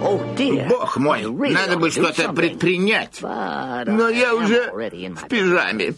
Бог мой, надо бы что-то предпринять. Но я уже в пижаме.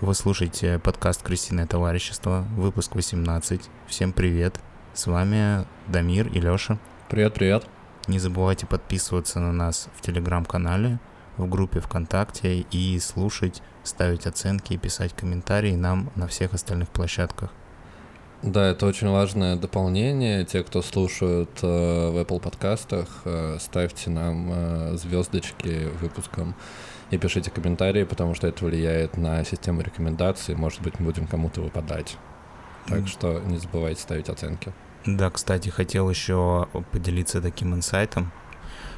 Вы слушаете подкаст «Крысиное товарищество», выпуск 18. Всем привет. С вами Дамир и Лёша. Привет, привет. Не забывайте подписываться на нас в телеграм-канале, в группе ВКонтакте и слушать, ставить оценки и писать комментарии нам на всех остальных площадках. Да, это очень важное дополнение. Те, кто слушают э, в Apple подкастах, э, ставьте нам э, звездочки выпускам и пишите комментарии, потому что это влияет на систему рекомендаций. Может быть, мы будем кому-то выпадать. Так что не забывайте ставить оценки. Да, кстати, хотел еще поделиться таким инсайтом,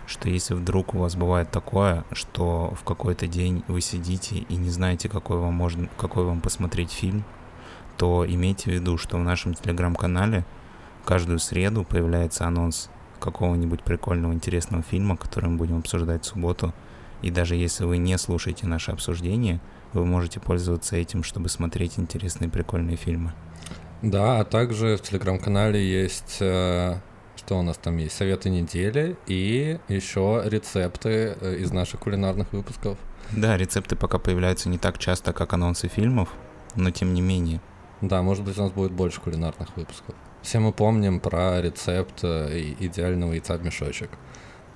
что если вдруг у вас бывает такое, что в какой-то день вы сидите и не знаете, какой вам можно, какой вам посмотреть фильм, то имейте в виду, что в нашем телеграм-канале каждую среду появляется анонс какого-нибудь прикольного, интересного фильма, который мы будем обсуждать в субботу. И даже если вы не слушаете наше обсуждение, вы можете пользоваться этим, чтобы смотреть интересные прикольные фильмы. Да, а также в телеграм-канале есть, э, что у нас там есть, советы недели и еще рецепты э, из наших кулинарных выпусков. Да, рецепты пока появляются не так часто, как анонсы фильмов, но тем не менее. Да, может быть, у нас будет больше кулинарных выпусков. Все мы помним про рецепт э, идеального яйца в мешочек.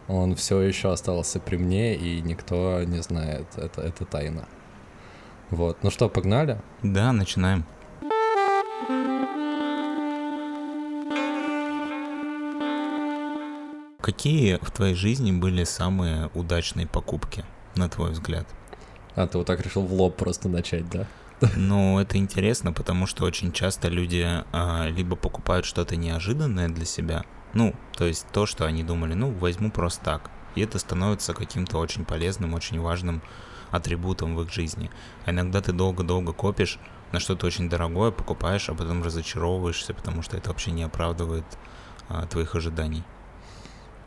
Он все еще остался при мне, и никто не знает. Это, это тайна. Вот. Ну что, погнали? Да, начинаем. Какие в твоей жизни были самые удачные покупки, на твой взгляд? А, ты вот так решил в лоб просто начать, да? Ну, это интересно, потому что очень часто люди а, либо покупают что-то неожиданное для себя, ну, то есть то, что они думали, ну, возьму просто так. И это становится каким-то очень полезным, очень важным атрибутом в их жизни. А иногда ты долго-долго копишь на что-то очень дорогое, покупаешь, а потом разочаровываешься, потому что это вообще не оправдывает а, твоих ожиданий.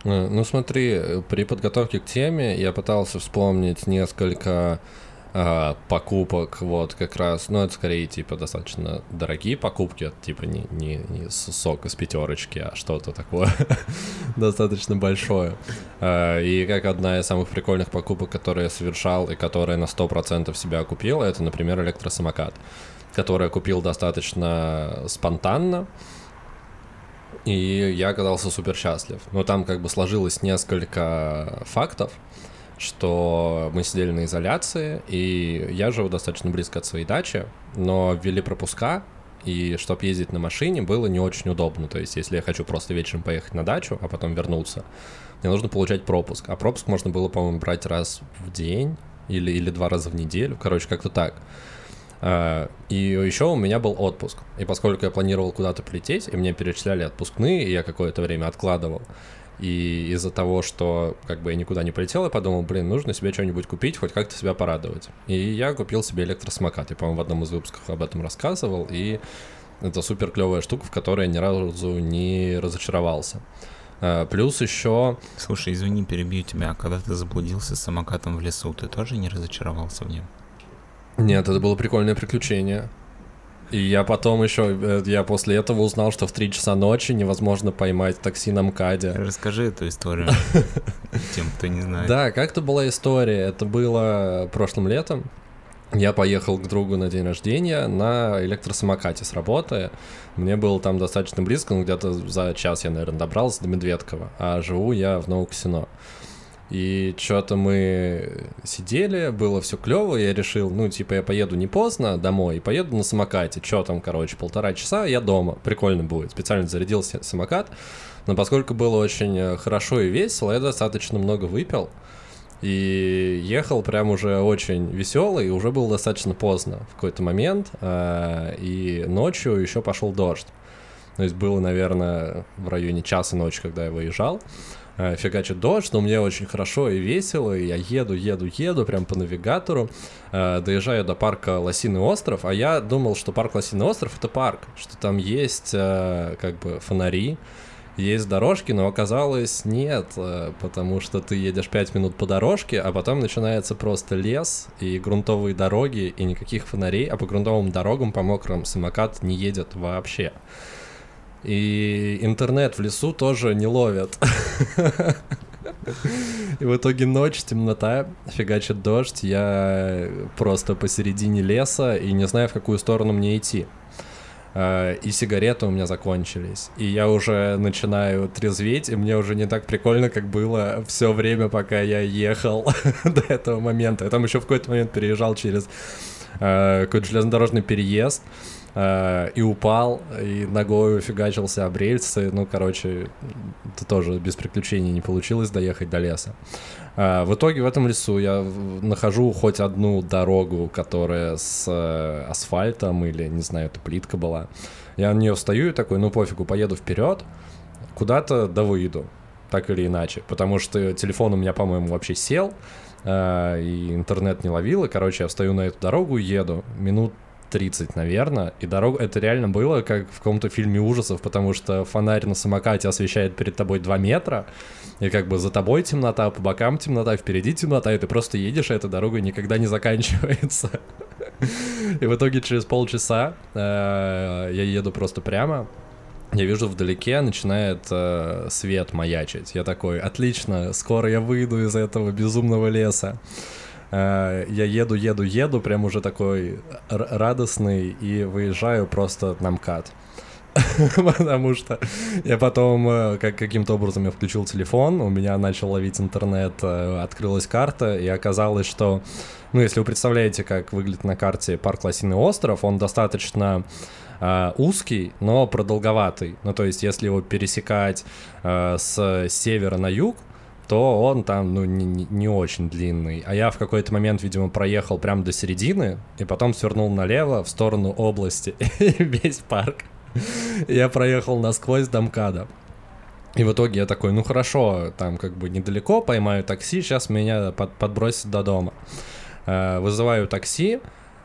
Э, ну смотри, при подготовке к теме я пытался вспомнить несколько э, покупок, вот как раз, ну это скорее типа достаточно дорогие покупки, типа не, не, не сок из пятерочки, а что-то такое достаточно большое. Э, и как одна из самых прикольных покупок, которые я совершал и которая на 100% себя купила, это, например, электросамокат, который я купил достаточно спонтанно, и я оказался супер счастлив. Но там как бы сложилось несколько фактов, что мы сидели на изоляции, и я живу достаточно близко от своей дачи, но ввели пропуска, и чтобы ездить на машине было не очень удобно. То есть, если я хочу просто вечером поехать на дачу, а потом вернуться, мне нужно получать пропуск. А пропуск можно было, по-моему, брать раз в день или, или два раза в неделю. Короче, как-то так. А, и еще у меня был отпуск. И поскольку я планировал куда-то полететь, и мне перечисляли отпускные, и я какое-то время откладывал, и из-за того, что как бы я никуда не полетел, я подумал, блин, нужно себе что-нибудь купить, хоть как-то себя порадовать. И я купил себе электросамокат. Я, по-моему, в одном из выпусков об этом рассказывал, и это супер клевая штука, в которой я ни разу не разочаровался. А, плюс еще... Слушай, извини, перебью тебя. А когда ты заблудился с самокатом в лесу, ты тоже не разочаровался в нем? Нет, это было прикольное приключение. И я потом еще, э, я после этого узнал, что в 3 часа ночи невозможно поймать такси на МКАДе. Расскажи эту историю тем, кто не знает. Да, как-то была история. Это было прошлым летом. Я поехал к другу на день рождения на электросамокате с работы. Мне было там достаточно близко, ну где-то за час я, наверное, добрался до Медведкова, а живу я в Новоксино. И что-то мы сидели, было все клево, я решил, ну, типа, я поеду не поздно домой, поеду на самокате, что там, короче, полтора часа, я дома, прикольно будет. Специально зарядил самокат, но поскольку было очень э, хорошо и весело, я достаточно много выпил, и ехал прям уже очень веселый, уже было достаточно поздно в какой-то момент, э, и ночью еще пошел дождь. То есть было, наверное, в районе часа ночи, когда я выезжал. Э, фигачит дождь, но мне очень хорошо и весело, и я еду, еду, еду прям по навигатору, э, доезжаю до парка Лосиный остров, а я думал, что парк Лосиный остров — это парк, что там есть э, как бы фонари, есть дорожки, но оказалось нет, потому что ты едешь 5 минут по дорожке, а потом начинается просто лес и грунтовые дороги, и никаких фонарей, а по грунтовым дорогам по мокрым самокат не едет вообще. И интернет в лесу тоже не ловят. И в итоге ночь, темнота, фигачит дождь, я просто посередине леса и не знаю, в какую сторону мне идти. А, и сигареты у меня закончились. И я уже начинаю трезветь, и мне уже не так прикольно, как было все время, пока я ехал до этого момента. Я там еще в какой-то момент переезжал через э, какой-то железнодорожный переезд э, и упал, и ногой фигачился об рельсы. Ну, короче, это тоже без приключений не получилось доехать до леса. А, в итоге в этом лесу я нахожу хоть одну дорогу, которая с э, асфальтом или, не знаю, это плитка была. Я на нее встаю и такой, ну пофигу, поеду вперед, куда-то да выйду, так или иначе. Потому что телефон у меня, по-моему, вообще сел, э, и интернет не ловил, и, короче, я встаю на эту дорогу еду. Минут 30, наверное. И дорога, это реально было как в каком-то фильме ужасов, потому что фонарь на самокате освещает перед тобой 2 метра, и как бы за тобой темнота, по бокам темнота, впереди темнота, и ты просто едешь, и эта дорога никогда не заканчивается. И в итоге через полчаса э, я еду просто прямо, я вижу вдалеке начинает э, свет маячить. Я такой, отлично, скоро я выйду из этого безумного леса. Э, я еду, еду, еду, прям уже такой радостный, и выезжаю просто на МКАД. потому что я потом э, как, каким-то образом я включил телефон, у меня начал ловить интернет, э, открылась карта, и оказалось, что, ну, если вы представляете, как выглядит на карте парк Лосиный остров, он достаточно Uh, узкий, но продолговатый. Ну, то есть, если его пересекать uh, с севера на юг, то он там, ну, не, не очень длинный. А я в какой-то момент, видимо, проехал прямо до середины, и потом свернул налево в сторону области, весь парк я проехал насквозь до МКАДа. И в итоге я такой, ну хорошо, там как бы недалеко, поймаю такси, сейчас меня под, подбросят до дома. Э, вызываю такси,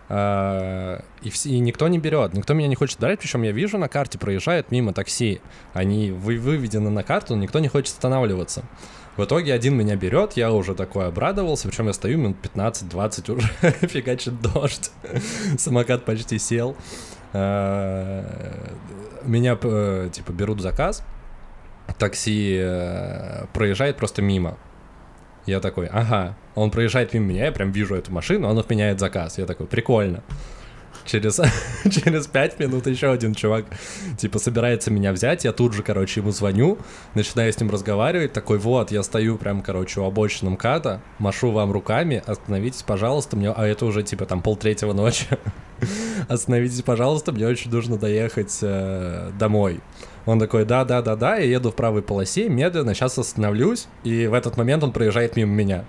э, и, все, и никто не берет, никто меня не хочет брать, причем я вижу на карте проезжает мимо такси, они вы, выведены на карту, никто не хочет останавливаться. В итоге один меня берет, я уже такой обрадовался, причем я стою минут 15-20 уже, фигачит дождь, самокат почти сел. Э, меня, э, типа, берут заказ, такси э, проезжает просто мимо. Я такой, ага, он проезжает мимо меня, я прям вижу эту машину, он отменяет заказ. Я такой, прикольно. Через, через пять минут еще один чувак, типа, собирается меня взять, я тут же, короче, ему звоню, начинаю с ним разговаривать, такой, вот, я стою прям, короче, у обочины МКАДа, машу вам руками, остановитесь, пожалуйста, мне, а это уже, типа, там, полтретьего ночи, остановитесь, пожалуйста, мне очень нужно доехать э, домой. Он такой, да, да, да, да, я еду в правой полосе, медленно, сейчас остановлюсь, и в этот момент он проезжает мимо меня.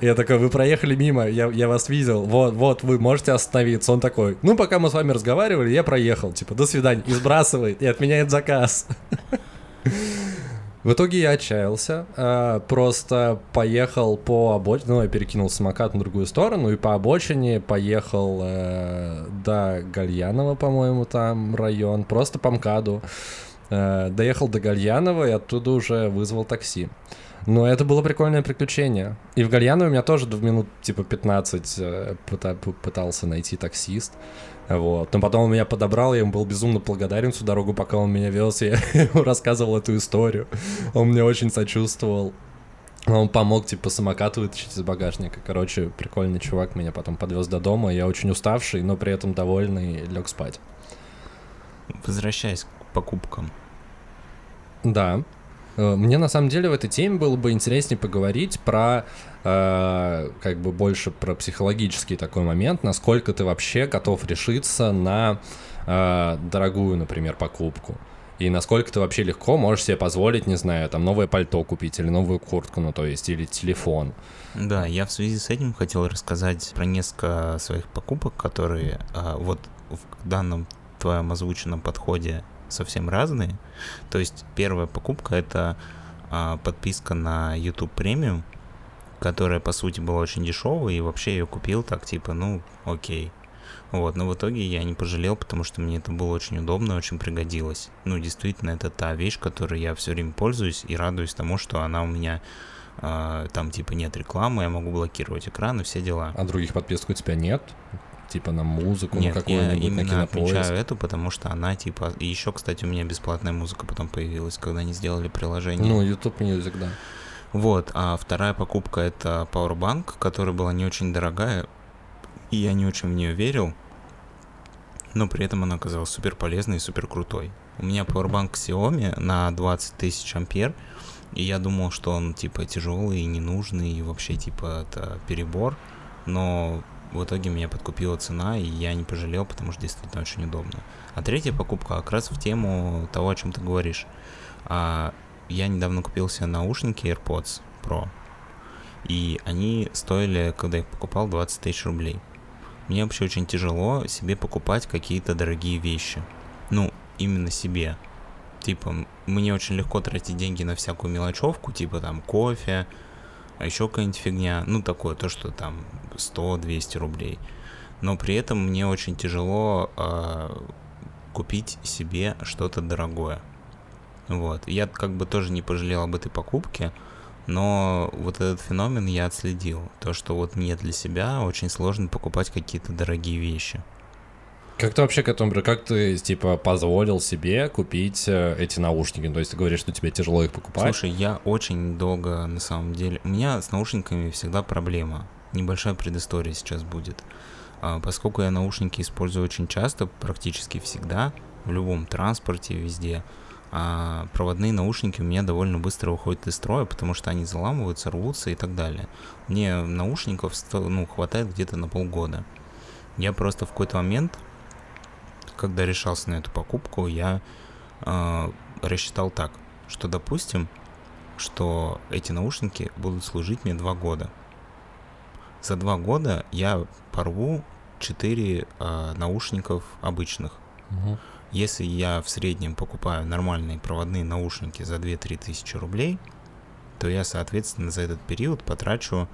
Я такой, вы проехали мимо, я, я вас видел, вот, вот, вы можете остановиться. Он такой, ну, пока мы с вами разговаривали, я проехал, типа, до свидания, и сбрасывает, и отменяет заказ. В итоге я отчаялся, а, просто поехал по обочине, ну, я перекинул самокат на другую сторону, и по обочине поехал э, до Гальянова, по-моему, там район, просто по МКАДу. Э, доехал до Гальянова и оттуда уже вызвал такси. Но это было прикольное приключение. И в Гальяно у меня тоже в минут типа 15 э, пытался найти таксист. Вот. Но потом он меня подобрал, я ему был безумно благодарен всю дорогу, пока он меня вез, я ему рассказывал эту историю. Он мне очень сочувствовал. Он помог, типа, самокат вытащить из багажника. Короче, прикольный чувак меня потом подвез до дома. Я очень уставший, но при этом довольный, лег спать. Возвращаясь к покупкам. Да. Э, мне на самом деле в этой теме было бы интереснее поговорить про э, как бы больше про психологический такой момент, насколько ты вообще готов решиться на э, дорогую, например, покупку. И насколько ты вообще легко можешь себе позволить, не знаю, там новое пальто купить или новую куртку, ну то есть, или телефон. Да, я в связи с этим хотел рассказать про несколько своих покупок, которые э, вот в данном твоем озвученном подходе совсем разные. То есть первая покупка это а, подписка на YouTube Premium, которая по сути была очень дешевой, и вообще ее купил так типа, ну, окей. Вот, но в итоге я не пожалел, потому что мне это было очень удобно, очень пригодилось. Ну, действительно, это та вещь, которой я все время пользуюсь и радуюсь тому, что она у меня э, там типа нет рекламы, я могу блокировать экран и все дела. А других подписок у тебя нет? Типа на музыку, Нет, на какую-нибудь, я именно на отмечаю эту, потому что она типа... И еще, кстати, у меня бесплатная музыка потом появилась, когда они сделали приложение. Ну, YouTube Music, да. Вот, а вторая покупка это Powerbank, которая была не очень дорогая, и я не очень в нее верил, но при этом она оказалась супер полезной и супер крутой. У меня Powerbank Xiaomi на 20 тысяч ампер, и я думал, что он типа тяжелый и ненужный, и вообще типа это перебор, но в итоге меня подкупила цена, и я не пожалел, потому что действительно очень удобно. А третья покупка как раз в тему того, о чем ты говоришь. А, я недавно купил себе наушники AirPods Pro, и они стоили, когда я их покупал, 20 тысяч рублей. Мне вообще очень тяжело себе покупать какие-то дорогие вещи. Ну, именно себе. Типа, мне очень легко тратить деньги на всякую мелочевку, типа там кофе, а еще какая-нибудь фигня. Ну, такое, то, что там 100-200 рублей. Но при этом мне очень тяжело э, купить себе что-то дорогое. Вот. Я как бы тоже не пожалел об этой покупке, но вот этот феномен я отследил. То, что вот мне для себя очень сложно покупать какие-то дорогие вещи. Как ты вообще к этому, как ты, типа, позволил себе купить э, эти наушники? То есть ты говоришь, что тебе тяжело их покупать? Слушай, я очень долго, на самом деле... У меня с наушниками всегда проблема. Небольшая предыстория сейчас будет. А, поскольку я наушники использую очень часто, практически всегда, в любом транспорте, везде, а проводные наушники у меня довольно быстро уходят из строя, потому что они заламываются, рвутся и так далее. Мне наушников ну, хватает где-то на полгода. Я просто в какой-то момент когда решался на эту покупку, я э, рассчитал так, что, допустим, что эти наушники будут служить мне два года. За два года я порву 4 э, наушников обычных. Угу. Если я в среднем покупаю нормальные проводные наушники за 2-3 тысячи рублей, то я, соответственно, за этот период потрачу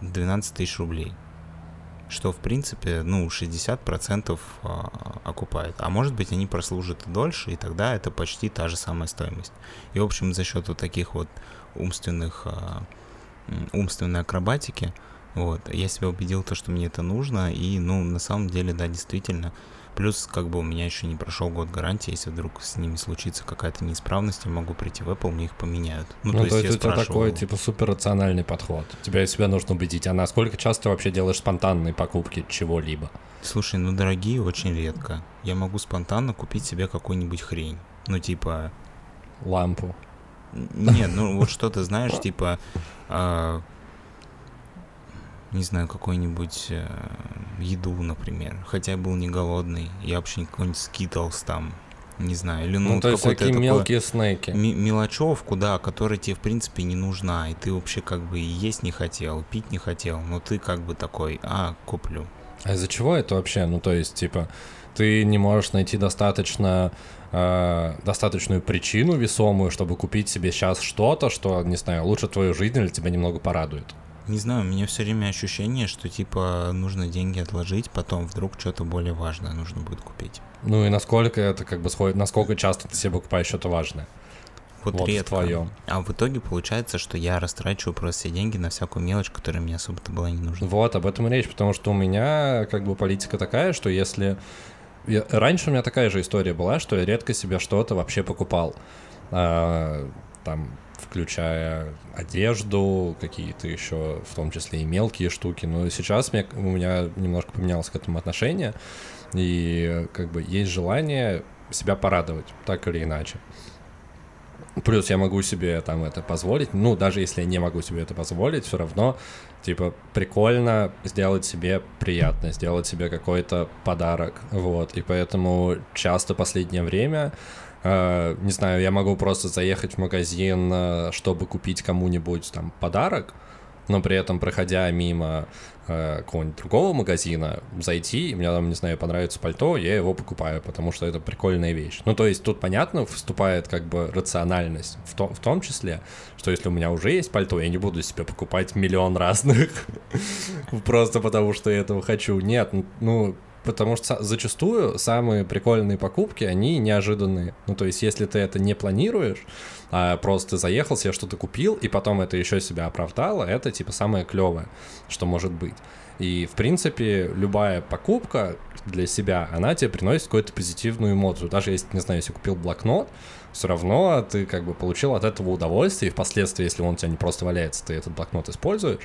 12 тысяч рублей что в принципе, ну, 60% а, окупает. А может быть, они прослужат и дольше, и тогда это почти та же самая стоимость. И, в общем, за счет вот таких вот умственных, а, умственной акробатики, вот, я себя убедил, то, что мне это нужно, и, ну, на самом деле, да, действительно, Плюс, как бы у меня еще не прошел год гарантии, если вдруг с ними случится какая-то неисправность, я могу прийти в Apple, мне их поменяют. Ну, ну то, то есть, есть у тебя такой, типа, супер рациональный подход. Тебя себя нужно убедить. А насколько часто ты вообще делаешь спонтанные покупки чего-либо? Слушай, ну дорогие очень редко. Я могу спонтанно купить себе какую-нибудь хрень. Ну, типа... Лампу. Нет, ну вот что-то, знаешь, типа... Не знаю, какой-нибудь э, еду, например. Хотя я был не голодный, я вообще какой-нибудь скитлс там, не знаю, или ну, ну то есть такие мелкие снеки. Мелочевку, да, которая тебе, в принципе, не нужна, и ты вообще как бы есть не хотел, пить не хотел, но ты как бы такой, а, куплю. А из-за чего это вообще? Ну, то есть, типа, ты не можешь найти достаточно э, достаточную причину весомую, чтобы купить себе сейчас что-то, что, не знаю, лучше твою жизнь или тебя немного порадует. Не знаю, у меня все время ощущение, что типа нужно деньги отложить, потом вдруг что-то более важное нужно будет купить. Ну и насколько это как бы сходит, насколько часто ты себе покупаешь что-то важное? Вот, вот редко. Твоем. А в итоге получается, что я растрачиваю просто все деньги на всякую мелочь, которая мне особо-то была не нужна. Вот, об этом и речь, потому что у меня как бы политика такая, что если... Я... Раньше у меня такая же история была, что я редко себе что-то вообще покупал. А, там включая одежду, какие-то еще, в том числе и мелкие штуки. Но сейчас мне, у меня немножко поменялось к этому отношение, и как бы есть желание себя порадовать, так или иначе. Плюс я могу себе там это позволить. Ну, даже если я не могу себе это позволить, все равно, типа, прикольно сделать себе приятно, сделать себе какой-то подарок. Вот. И поэтому часто последнее время не знаю, я могу просто заехать в магазин, э, чтобы купить кому-нибудь там подарок, но при этом, проходя мимо э, какого-нибудь другого магазина, зайти, и мне там, не знаю, понравится пальто, я его покупаю, потому что это прикольная вещь. Ну, то есть тут, понятно, вступает как бы рациональность в, то, в том числе, что если у меня уже есть пальто, я не буду себе покупать миллион разных, просто потому что я этого хочу. Нет, ну, Потому что зачастую самые прикольные покупки, они неожиданные. Ну, то есть, если ты это не планируешь, а просто заехал, себе что-то купил, и потом это еще себя оправдало, это типа самое клевое, что может быть. И, в принципе, любая покупка для себя, она тебе приносит какую-то позитивную эмоцию. Даже если, не знаю, если купил блокнот, все равно ты как бы получил от этого удовольствие, и впоследствии, если он у тебя не просто валяется, ты этот блокнот используешь,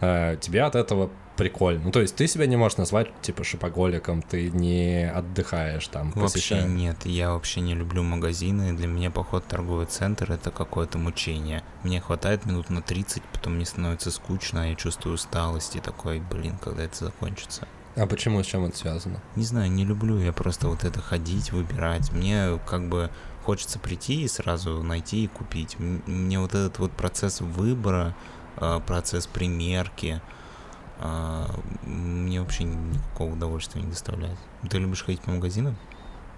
э, тебе от этого прикольно. Ну, то есть ты себя не можешь назвать, типа, шопоголиком, ты не отдыхаешь там, Вообще посещаешь. нет, я вообще не люблю магазины, для меня поход в торговый центр — это какое-то мучение. Мне хватает минут на 30, потом мне становится скучно, я чувствую усталость и такой, блин, когда это закончится. А почему, с чем это связано? Не знаю, не люблю я просто вот это ходить, выбирать. Мне как бы хочется прийти и сразу найти и купить. Мне вот этот вот процесс выбора, а, процесс примерки, а, мне вообще никакого удовольствия не доставляет. Ты любишь ходить по магазинам?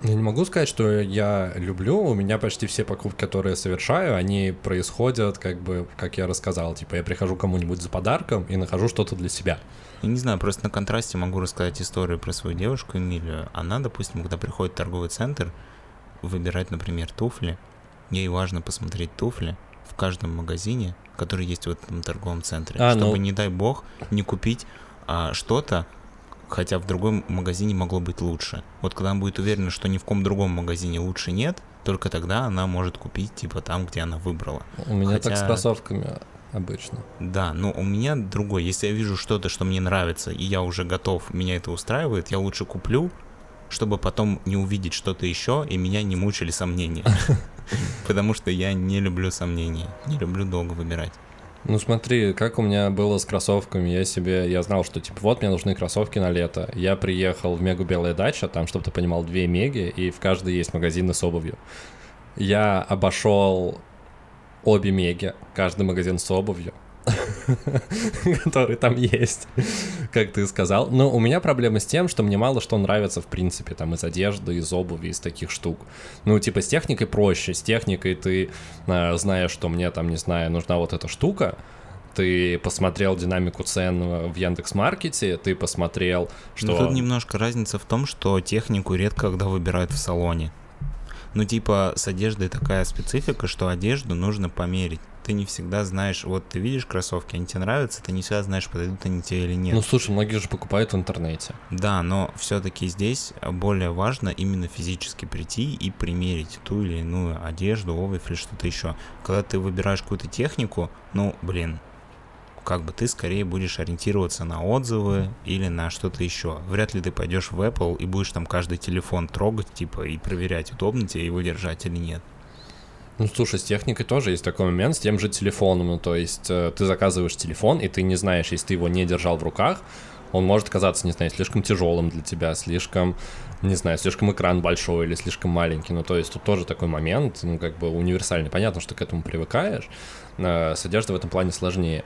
Я не могу сказать, что я люблю. У меня почти все покупки, которые я совершаю, они происходят, как бы, как я рассказал. Типа, я прихожу кому-нибудь за подарком и нахожу что-то для себя. Я не знаю, просто на контрасте могу рассказать историю про свою девушку Эмилию. Она, допустим, когда приходит в торговый центр, выбирать, например, туфли, ей важно посмотреть туфли в каждом магазине, который есть в этом торговом центре, а, чтобы, ну... не дай бог, не купить а, что-то, хотя в другом магазине могло быть лучше. Вот когда она будет уверена, что ни в ком другом магазине лучше нет, только тогда она может купить, типа, там, где она выбрала. У меня хотя... так с кроссовками обычно. Да, но у меня другой. Если я вижу что-то, что мне нравится, и я уже готов, меня это устраивает, я лучше куплю, чтобы потом не увидеть что-то еще, и меня не мучили сомнения. Потому что я не люблю сомнения, не люблю долго выбирать. Ну смотри, как у меня было с кроссовками. Я себе, я знал, что типа вот мне нужны кроссовки на лето. Я приехал в Мегу Белая дача, там, чтобы ты понимал, две меги, и в каждой есть магазины с обувью. Я обошел обе меги, каждый магазин с обувью. который там есть, как ты сказал. Но у меня проблема с тем, что мне мало что нравится, в принципе, там, из одежды, из обуви, из таких штук. Ну, типа, с техникой проще. С техникой ты э, знаешь, что мне там, не знаю, нужна вот эта штука, ты посмотрел динамику цен в Яндекс Маркете, ты посмотрел, что... Ну, тут немножко разница в том, что технику редко когда выбирают в салоне. Ну, типа, с одеждой такая специфика, что одежду нужно померить ты не всегда знаешь, вот ты видишь кроссовки, они тебе нравятся, ты не всегда знаешь, подойдут они тебе или нет. Ну слушай, многие же покупают в интернете. Да, но все-таки здесь более важно именно физически прийти и примерить ту или иную одежду, обувь или что-то еще. Когда ты выбираешь какую-то технику, ну, блин, как бы ты скорее будешь ориентироваться на отзывы или на что-то еще. Вряд ли ты пойдешь в Apple и будешь там каждый телефон трогать, типа, и проверять, удобно тебе его держать или нет. Ну, слушай, с техникой тоже есть такой момент, с тем же телефоном, ну, то есть э, ты заказываешь телефон, и ты не знаешь, если ты его не держал в руках, он может казаться, не знаю, слишком тяжелым для тебя, слишком, не знаю, слишком экран большой или слишком маленький. Ну, то есть тут тоже такой момент, ну, как бы универсальный. Понятно, что к этому привыкаешь, э, с одеждой в этом плане сложнее.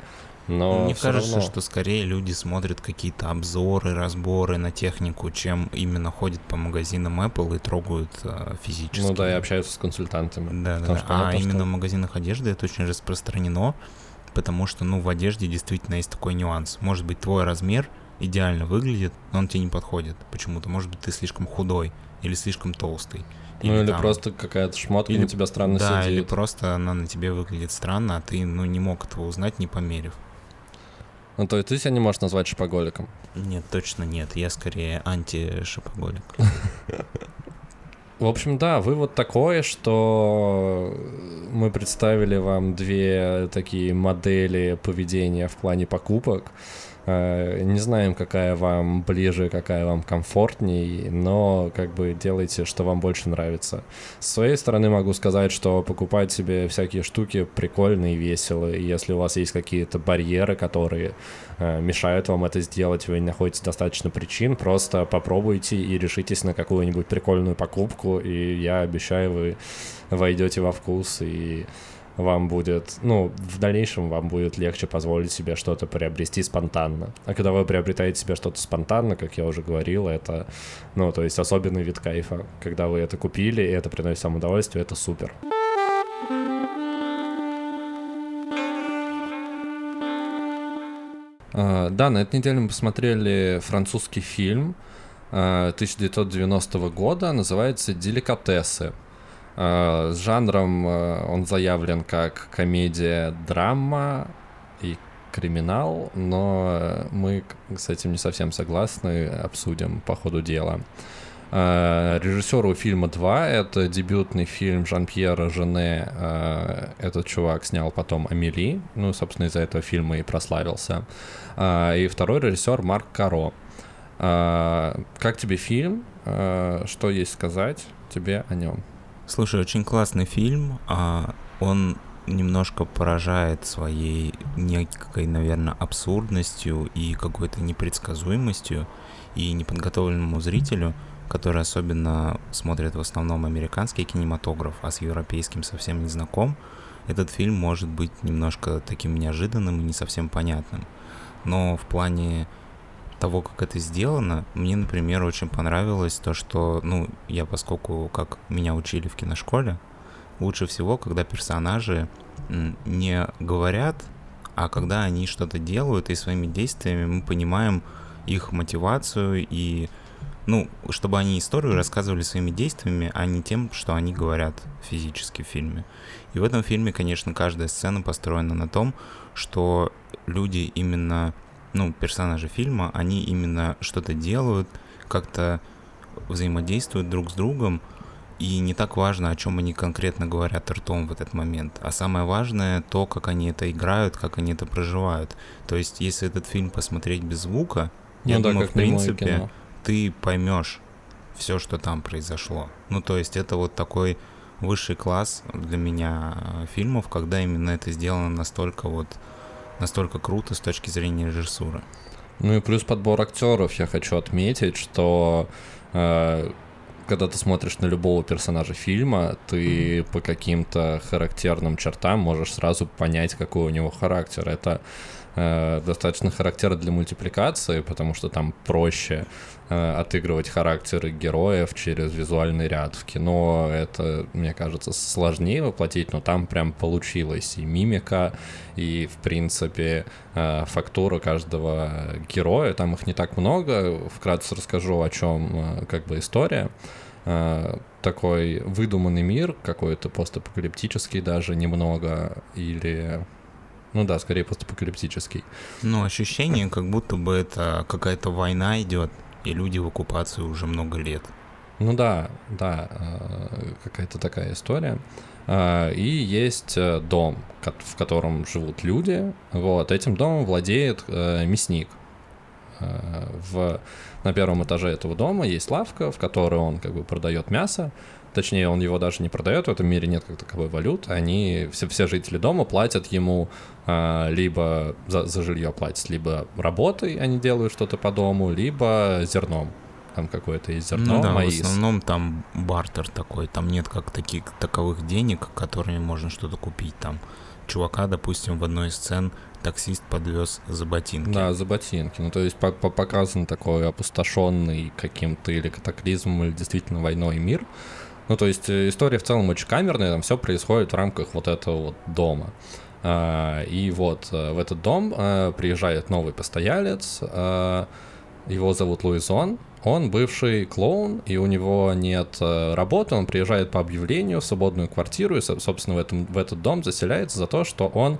Но Мне кажется, равно... что скорее люди смотрят какие-то обзоры, разборы на технику, чем именно ходят по магазинам Apple и трогают э, физически. Ну да, и общаются с консультантами. Да, да, да. А именно что... в магазинах одежды это очень распространено, потому что, ну, в одежде действительно есть такой нюанс. Может быть, твой размер идеально выглядит, но он тебе не подходит почему-то. Может быть, ты слишком худой или слишком толстый. Или ну или там, просто какая-то шмотка или, на тебя странно да, сидит. Да, или просто она на тебе выглядит странно, а ты ну, не мог этого узнать, не померив. Ну, то есть ты себя не можешь назвать шопоголиком? Нет, точно нет. Я скорее анти-шопоголик. В общем, да, вывод такой, что мы представили вам две такие модели поведения в плане покупок. Э, не знаем, какая вам ближе, какая вам комфортней, но как бы делайте, что вам больше нравится. С своей стороны могу сказать, что покупать себе всякие штуки прикольно и весело. И если у вас есть какие-то барьеры, которые э, мешают вам это сделать, вы не находите достаточно причин, просто попробуйте и решитесь на какую-нибудь прикольную покупку, и я обещаю, вы войдете во вкус и вам будет, ну, в дальнейшем вам будет легче позволить себе что-то приобрести спонтанно. А когда вы приобретаете себе что-то спонтанно, как я уже говорил, это, ну, то есть особенный вид кайфа. Когда вы это купили, и это приносит вам удовольствие, это супер. Uh, да, на этой неделе мы посмотрели французский фильм uh, 1990 года, называется «Деликатесы». Uh, с жанром он заявлен как комедия-драма и криминал, но мы с этим не совсем согласны, обсудим по ходу дела. Режиссеру фильма 2 это дебютный фильм Жан-Пьера Жене. Этот чувак снял потом Амели. Ну, собственно, из-за этого фильма и прославился. И второй режиссер Марк Каро. Как тебе фильм? Что есть сказать тебе о нем? Слушай, очень классный фильм. Он немножко поражает своей некой, наверное, абсурдностью и какой-то непредсказуемостью и неподготовленному зрителю – который особенно смотрит в основном американский кинематограф, а с европейским совсем не знаком, этот фильм может быть немножко таким неожиданным и не совсем понятным. Но в плане того, как это сделано, мне, например, очень понравилось то, что, ну, я поскольку, как меня учили в киношколе, лучше всего, когда персонажи не говорят, а когда они что-то делают, и своими действиями мы понимаем их мотивацию и ну, чтобы они историю рассказывали своими действиями, а не тем, что они говорят физически в фильме. И в этом фильме, конечно, каждая сцена построена на том, что люди именно, ну, персонажи фильма, они именно что-то делают, как-то взаимодействуют друг с другом, и не так важно, о чем они конкретно говорят ртом в этот момент, а самое важное то, как они это играют, как они это проживают. То есть, если этот фильм посмотреть без звука, ну, я да, думаю, в принципе, кино ты поймешь все, что там произошло. Ну, то есть это вот такой высший класс для меня э, фильмов, когда именно это сделано настолько вот настолько круто с точки зрения режиссуры. Ну и плюс подбор актеров я хочу отметить, что э, когда ты смотришь на любого персонажа фильма, ты по каким-то характерным чертам можешь сразу понять, какой у него характер. Это э, достаточно характерно для мультипликации, потому что там проще Э, отыгрывать характеры героев через визуальный ряд. В кино это, мне кажется, сложнее воплотить, но там прям получилось и мимика, и, в принципе, э, фактура каждого героя. Там их не так много. Вкратце расскажу, о чем э, как бы история такой выдуманный мир, какой-то постапокалиптический даже немного, или ну да, скорее постапокалиптический. Ну, ощущение, как будто бы это какая-то война идет, и люди в оккупации уже много лет. Ну да, да, э, какая-то такая история. Э, и есть э, дом, в котором живут люди. Вот, этим домом владеет мясник. В, на первом этаже этого дома есть лавка, в которой он как бы продает мясо. Точнее, он его даже не продает, в этом мире нет как таковой валют. Они, все, все жители дома платят ему либо за, за жилье платят, либо работой они делают что-то по дому, либо зерном. Там какое-то есть зерно, ну, да, маис. в основном там бартер такой, там нет как таких таковых денег, которыми можно что-то купить. Там чувака, допустим, в одной из сцен таксист подвез за ботинки. Да, за ботинки. Ну, то есть показан такой опустошенный каким-то или катаклизмом, или действительно войной мир. Ну, то есть э, история в целом очень камерная, там все происходит в рамках вот этого вот дома. А, и вот э, в этот дом э, приезжает новый постоялец, его зовут Луизон, он бывший клоун, и у него нет работы, он приезжает по объявлению в свободную квартиру, и, собственно, в, этом, в этот дом заселяется за то, что он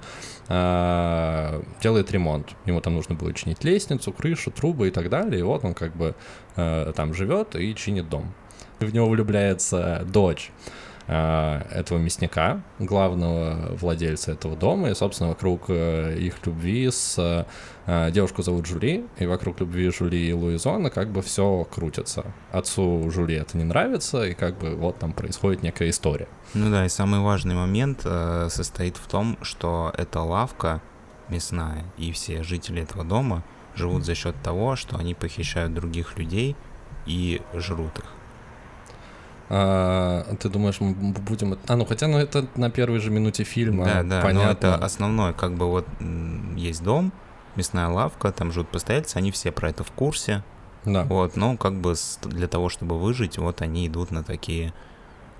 э, делает ремонт. Ему там нужно будет чинить лестницу, крышу, трубы и так далее, и вот он как бы э, там живет и чинит дом. В него влюбляется дочь. э, этого мясника, главного владельца этого дома, и, собственно, вокруг э, их любви с... Э, девушку зовут Жули, и вокруг любви Жули и Луизона как бы все крутится. Отцу Жули это не нравится, и как бы вот там происходит некая история. Ну да, и самый важный момент э, состоит в том, что эта лавка мясная, и все жители этого дома живут за счет того, что они похищают других людей и жрут их. А, ты думаешь, мы будем... А, ну хотя, ну это на первой же минуте фильма, Да, да, понятно. но это основной, как бы вот есть дом, мясная лавка, там живут постояльцы, они все про это в курсе. Да. Вот, но как бы для того, чтобы выжить, вот они идут на такие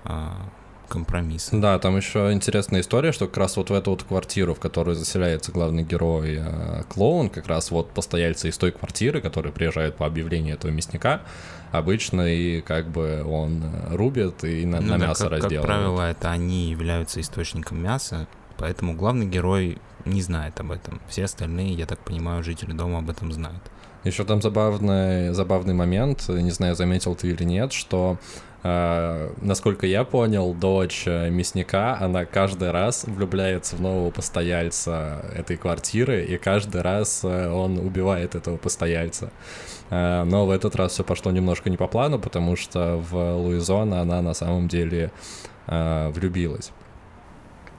а, компромиссы. Да, там еще интересная история, что как раз вот в эту вот квартиру, в которую заселяется главный герой э, клоун, как раз вот постояльцы из той квартиры, которые приезжают по объявлению этого мясника, обычно и как бы он э, рубит и на, ну, на да, мясо как, разделывает. Как правило, это они являются источником мяса, поэтому главный герой не знает об этом. Все остальные, я так понимаю, жители дома об этом знают. Еще там забавный, забавный момент, не знаю, заметил ты или нет, что насколько я понял, дочь э, мясника, она каждый раз влюбляется в нового постояльца этой квартиры, и каждый раз э, он убивает этого постояльца. Uh, но в этот раз все пошло немножко не по плану, потому что в Луизона она на самом деле uh, влюбилась.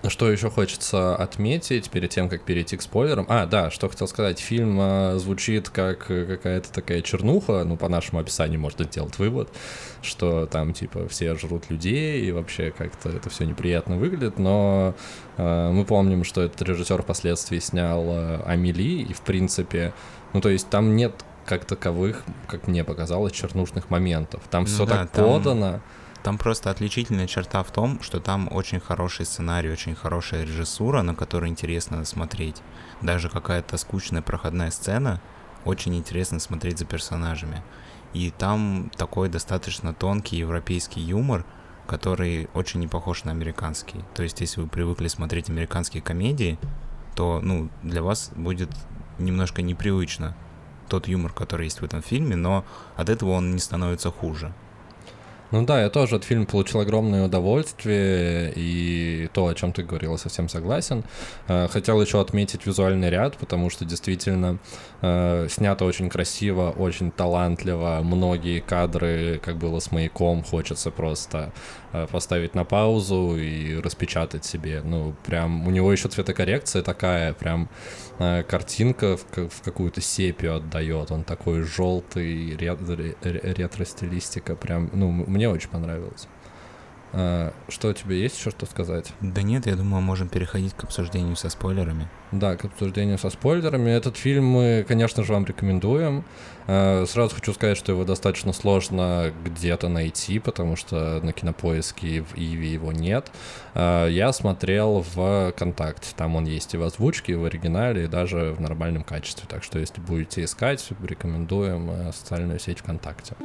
Что еще хочется отметить перед тем, как перейти к спойлерам? А, да, что хотел сказать. Фильм э, звучит как какая-то такая чернуха, ну, по нашему описанию можно сделать вывод, что там, типа, все жрут людей, и вообще как-то это все неприятно выглядит, но э, мы помним, что этот режиссер впоследствии снял э, Амели, и, в принципе, ну, то есть там нет как таковых, как мне показалось, чернушных моментов. Там ну, все да, так там... подано там просто отличительная черта в том, что там очень хороший сценарий, очень хорошая режиссура, на которую интересно смотреть. Даже какая-то скучная проходная сцена, очень интересно смотреть за персонажами. И там такой достаточно тонкий европейский юмор, который очень не похож на американский. То есть, если вы привыкли смотреть американские комедии, то, ну, для вас будет немножко непривычно тот юмор, который есть в этом фильме, но от этого он не становится хуже. Ну да, я тоже от фильма получил огромное удовольствие, и то, о чем ты говорила, совсем согласен. Э, хотел еще отметить визуальный ряд, потому что действительно э, снято очень красиво, очень талантливо. Многие кадры, как было с маяком, хочется просто э, поставить на паузу и распечатать себе. Ну, прям у него еще цветокоррекция такая, прям картинка в, в какую-то сепию отдает. Он такой желтый, ретро-стилистика. Прям, ну, мне очень понравилось. А, что у тебя есть еще что сказать? Да нет, я думаю, можем переходить к обсуждению со спойлерами. Да, к обсуждению со спойлерами. Этот фильм мы, конечно же, вам рекомендуем. А, сразу хочу сказать, что его достаточно сложно где-то найти, потому что на кинопоиске в Иви его нет. А, я смотрел в ВКонтакте. Там он есть и в озвучке, и в оригинале, и даже в нормальном качестве. Так что, если будете искать, рекомендуем э, социальную сеть ВКонтакте.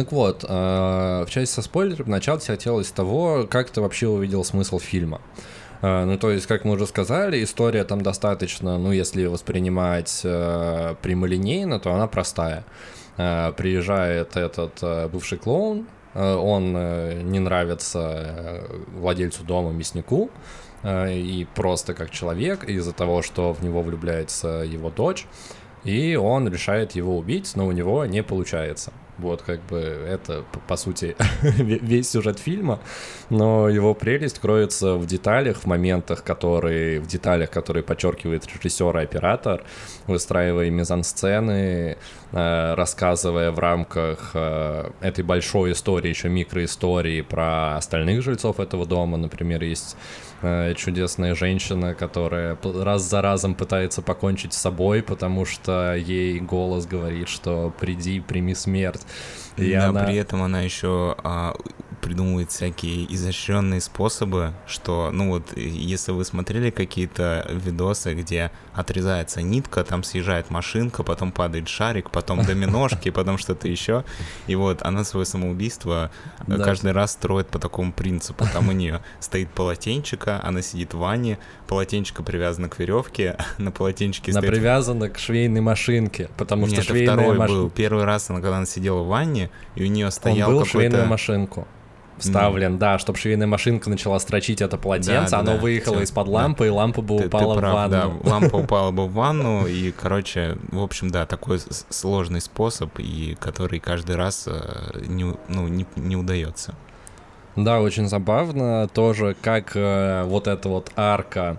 Так вот, э, в части со спойлером начать хотелось того, как ты вообще увидел смысл фильма. Э, ну, то есть, как мы уже сказали, история там достаточно, ну, если воспринимать э, прямолинейно, то она простая. Приезжает этот бывший клоун, он не нравится владельцу дома, мяснику, и просто как человек, из-за того, что в него влюбляется его дочь, и он решает его убить, но у него не получается. Вот, как бы, это, по сути, весь сюжет фильма, но его прелесть кроется в деталях, в моментах, которые, в деталях, которые подчеркивает режиссер и оператор, выстраивая мизансцены, э, рассказывая в рамках э, этой большой истории, еще микроистории про остальных жильцов этого дома. Например, есть чудесная женщина, которая раз за разом пытается покончить с собой, потому что ей голос говорит, что приди, прими смерть. И да, она... при этом она еще а, придумывает всякие изощренные способы, что, ну вот, если вы смотрели какие-то видосы, где отрезается нитка, там съезжает машинка, потом падает шарик, потом доминошки, потом что-то еще, и вот она свое самоубийство э, каждый раз строит по такому принципу. Там у нее стоит полотенчика, она сидит в ванне, полотенчика привязано к веревке, на полотенчике она стоит... привязана к швейной машинке, потому Нет, что швейная второй был. Первый раз, она, когда она сидела в ванне, и у нее стоял какой-то... швейную машинку вставлен, mm. да, чтобы швейная машинка начала строчить это полотенце, да, оно да, выехало из-под лампы, да. и лампа бы ты, упала ты прав, в ванну. Да, лампа упала бы в ванну, и, короче, в общем, да, такой сложный способ, и который каждый раз э, не, ну, не, не удается. Да, очень забавно тоже, как э, вот эта вот арка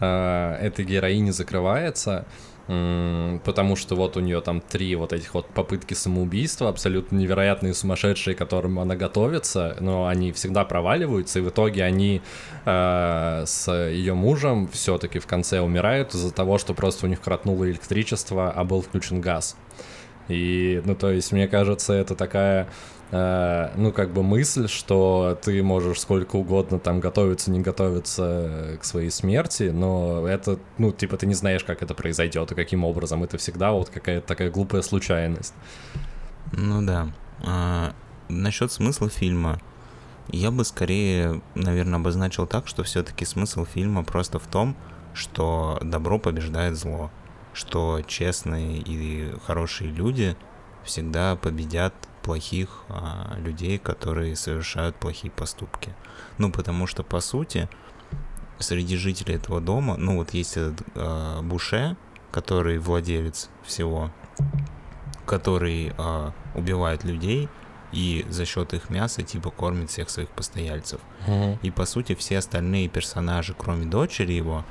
э, этой героини закрывается. Потому что вот у нее там три вот этих вот попытки самоубийства, абсолютно невероятные, сумасшедшие, к которым она готовится, но они всегда проваливаются, и в итоге они э, с ее мужем все-таки в конце умирают из-за того, что просто у них кратнуло электричество, а был включен газ. И, ну, то есть, мне кажется, это такая Э, ну, как бы мысль, что ты можешь сколько угодно там готовиться, не готовиться к своей смерти, но это, ну, типа, ты не знаешь, как это произойдет и каким образом. Это всегда вот какая-то такая глупая случайность. Ну да. А, насчет смысла фильма. Я бы скорее, наверное, обозначил так, что все-таки смысл фильма просто в том, что добро побеждает зло, что честные и хорошие люди всегда победят плохих а, людей, которые совершают плохие поступки. Ну, потому что, по сути, среди жителей этого дома, ну, вот есть этот а, Буше, который владелец всего, который а, убивает людей и за счет их мяса типа кормит всех своих постояльцев. Угу. И по сути все остальные персонажи, кроме дочери его,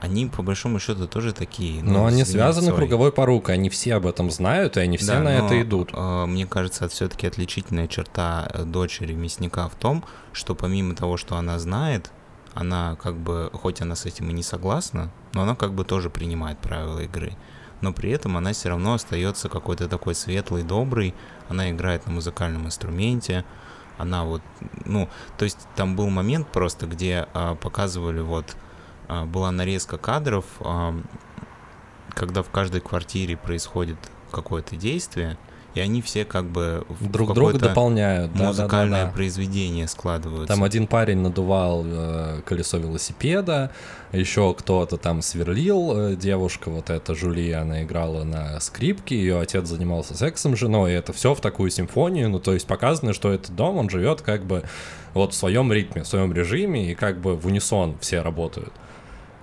они по большому счету тоже такие. Ну, но они связаны круговой порукой, они все об этом знают, и они все да, на это идут. Э, мне кажется, все-таки отличительная черта э, дочери мясника в том, что помимо того, что она знает, она как бы, хоть она с этим и не согласна, но она как бы тоже принимает правила игры. Но при этом она все равно остается какой-то такой светлый, добрый. Она играет на музыкальном инструменте. Она вот, ну, то есть там был момент просто, где а, показывали вот была нарезка кадров, а, когда в каждой квартире происходит какое-то действие, и они все как бы друг друга дополняют, музыкальное да, да, да, произведение складываются. Там один парень надувал э, колесо велосипеда, еще кто-то там сверлил, э, девушка вот эта Жули, она играла на скрипке, ее отец занимался сексом с женой, и это все в такую симфонию, ну то есть показано, что этот дом, он живет как бы вот в своем ритме, в своем режиме, и как бы в унисон все работают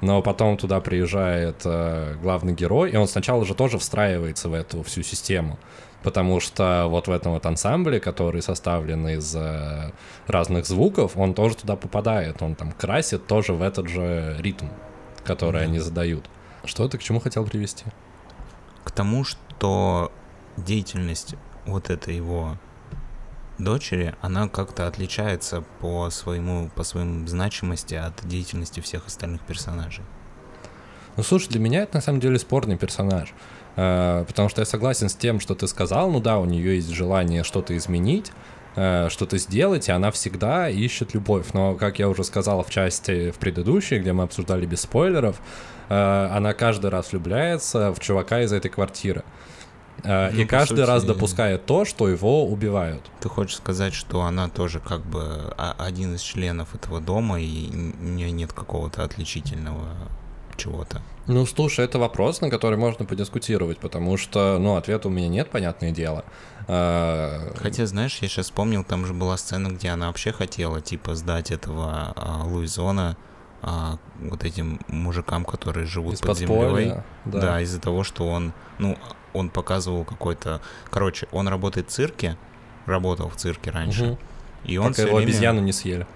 но потом туда приезжает э, главный герой, и он сначала же тоже встраивается в эту всю систему, потому что вот в этом вот ансамбле, который составлен из э, разных звуков, он тоже туда попадает, он там красит тоже в этот же ритм, который mm-hmm. они задают. Что ты к чему хотел привести? К тому, что деятельность вот этой его дочери, она как-то отличается по своему, по своему значимости от деятельности всех остальных персонажей. Ну, слушай, для меня это на самом деле спорный персонаж. Э, потому что я согласен с тем, что ты сказал. Ну да, у нее есть желание что-то изменить, э, что-то сделать, и она всегда ищет любовь. Но, как я уже сказал в части в предыдущей, где мы обсуждали без спойлеров, э, она каждый раз влюбляется в чувака из этой квартиры. Э, ну, и каждый сути... раз допускает то, что его убивают. Ты хочешь сказать, что она тоже как бы один из членов этого дома, и у нее нет какого-то отличительного чего-то? Ну, слушай, это вопрос, на который можно подискутировать, потому что, ну, ответа у меня нет, понятное дело. А... Хотя, знаешь, я сейчас вспомнил, там же была сцена, где она вообще хотела, типа, сдать этого а, Луизона а, вот этим мужикам, которые живут Из под землей. Да, да из-за того, что он, ну, он показывал какой-то... Короче, он работает в цирке, работал в цирке раньше. Угу. И он Пока его время... обезьяну не съели.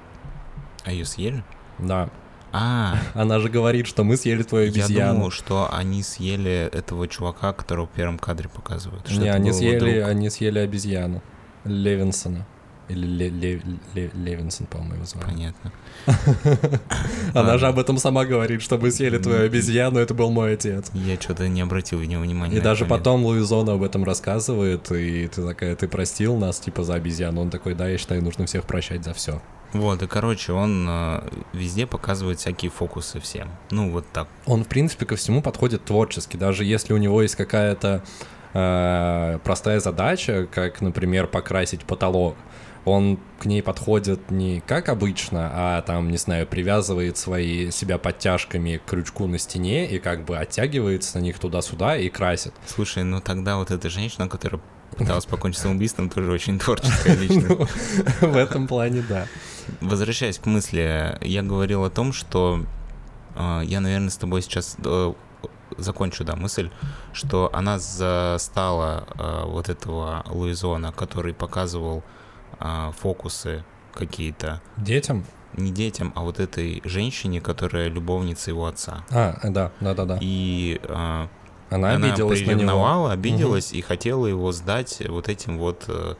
А ее съели? Да. А, она же говорит, что мы съели твою обезьяну. Я думал, что они съели этого чувака, которого в первом кадре показывают. Что не, они съели, они съели обезьяну Левинсона. Или Ле, Ле, Ле, Левинсон, по-моему, его звали. Понятно. Она же об этом сама говорит, что мы съели твою обезьяну, это был мой отец. Я что-то не обратил в него внимания. И даже потом Луизона об этом рассказывает, и ты такая, ты простил нас, типа, за обезьяну. Он такой, да, я считаю, нужно всех прощать за все. Вот, и, короче, он э, везде показывает всякие фокусы всем. Ну, вот так. Он, в принципе, ко всему подходит творчески. Даже если у него есть какая-то э, простая задача, как, например, покрасить потолок, он к ней подходит не как обычно, а там, не знаю, привязывает свои себя подтяжками к крючку на стене и как бы оттягивается на них туда-сюда и красит. Слушай, ну тогда вот эта женщина, которая пыталась покончить самоубийством, тоже очень творческая личность. В этом плане, да. Возвращаясь к мысли, я говорил о том, что э, я, наверное, с тобой сейчас э, закончу, да, мысль, что она застала э, вот этого Луизона, который показывал а, фокусы какие-то. Детям? Не детям, а вот этой женщине, которая любовница его отца. А, да, да, да, да. И а, Она, она обиделась на него. обиделась угу. и хотела его сдать вот этим вот э,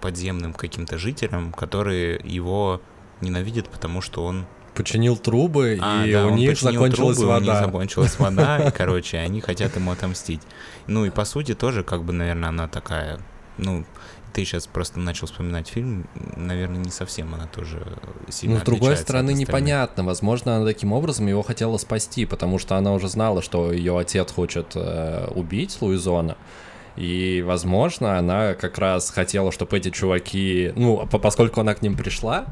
подземным каким-то жителям, которые его ненавидят, потому что он починил трубы, а, и да, у них закончилась трубы, вода. У них закончилась вода, и, короче, они хотят ему отомстить. Ну и по сути тоже, как бы, наверное, она такая, ну, ты сейчас просто начал вспоминать фильм, наверное, не совсем она тоже сильно Ну, с другой стороны, непонятно. Возможно, она таким образом его хотела спасти, потому что она уже знала, что ее отец хочет э, убить Луизона. И, возможно, она как раз хотела, чтобы эти чуваки, ну, поскольку она к ним пришла,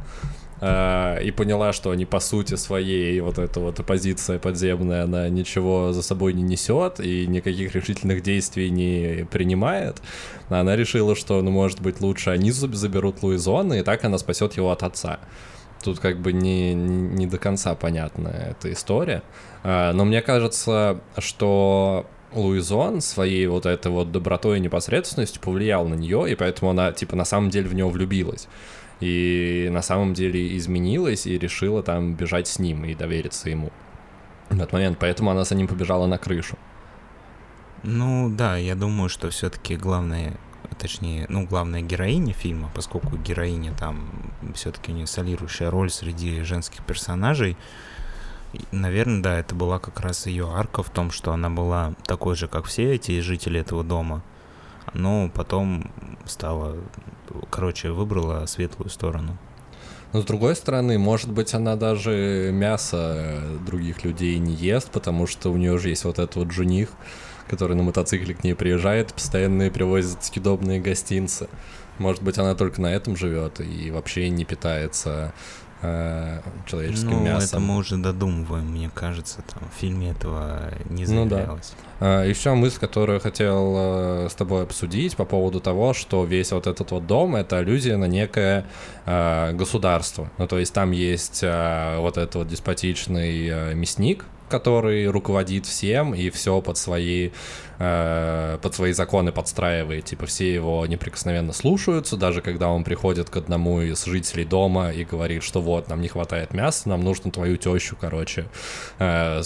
э, и поняла, что они по сути своей вот эта вот оппозиция подземная, она ничего за собой не несет и никаких решительных действий не принимает, она решила, что, ну, может быть, лучше они заберут Луизона, и так она спасет его от отца. Тут как бы не, не до конца понятна эта история. Э, но мне кажется, что Луизон своей вот этой вот добротой и непосредственностью повлиял на нее, и поэтому она, типа, на самом деле в него влюбилась и на самом деле изменилась и решила там бежать с ним и довериться ему в этот момент, поэтому она за ним побежала на крышу. Ну да, я думаю, что все-таки главное, точнее, ну главная героиня фильма, поскольку героиня там все-таки у нее солирующая роль среди женских персонажей, наверное, да, это была как раз ее арка в том, что она была такой же, как все эти жители этого дома, но потом стала короче, выбрала светлую сторону. Но с другой стороны, может быть, она даже мясо других людей не ест, потому что у нее же есть вот этот вот жених, который на мотоцикле к ней приезжает, постоянно привозит съедобные гостинцы. Может быть, она только на этом живет и вообще не питается э, человеческим ну, мясом. это мы уже додумываем, мне кажется, там в фильме этого не заявлялось. Ну, да. Еще мысль, которую я хотел э, с тобой обсудить по поводу того, что весь вот этот вот дом — это аллюзия на некое э, государство. Ну, то есть там есть э, вот этот вот деспотичный э, мясник, который руководит всем и все под свои Э, под свои законы подстраивает, типа все его неприкосновенно слушаются, даже когда он приходит к одному из жителей дома и говорит, что вот, нам не хватает мяса, нам нужно твою тещу, короче, э,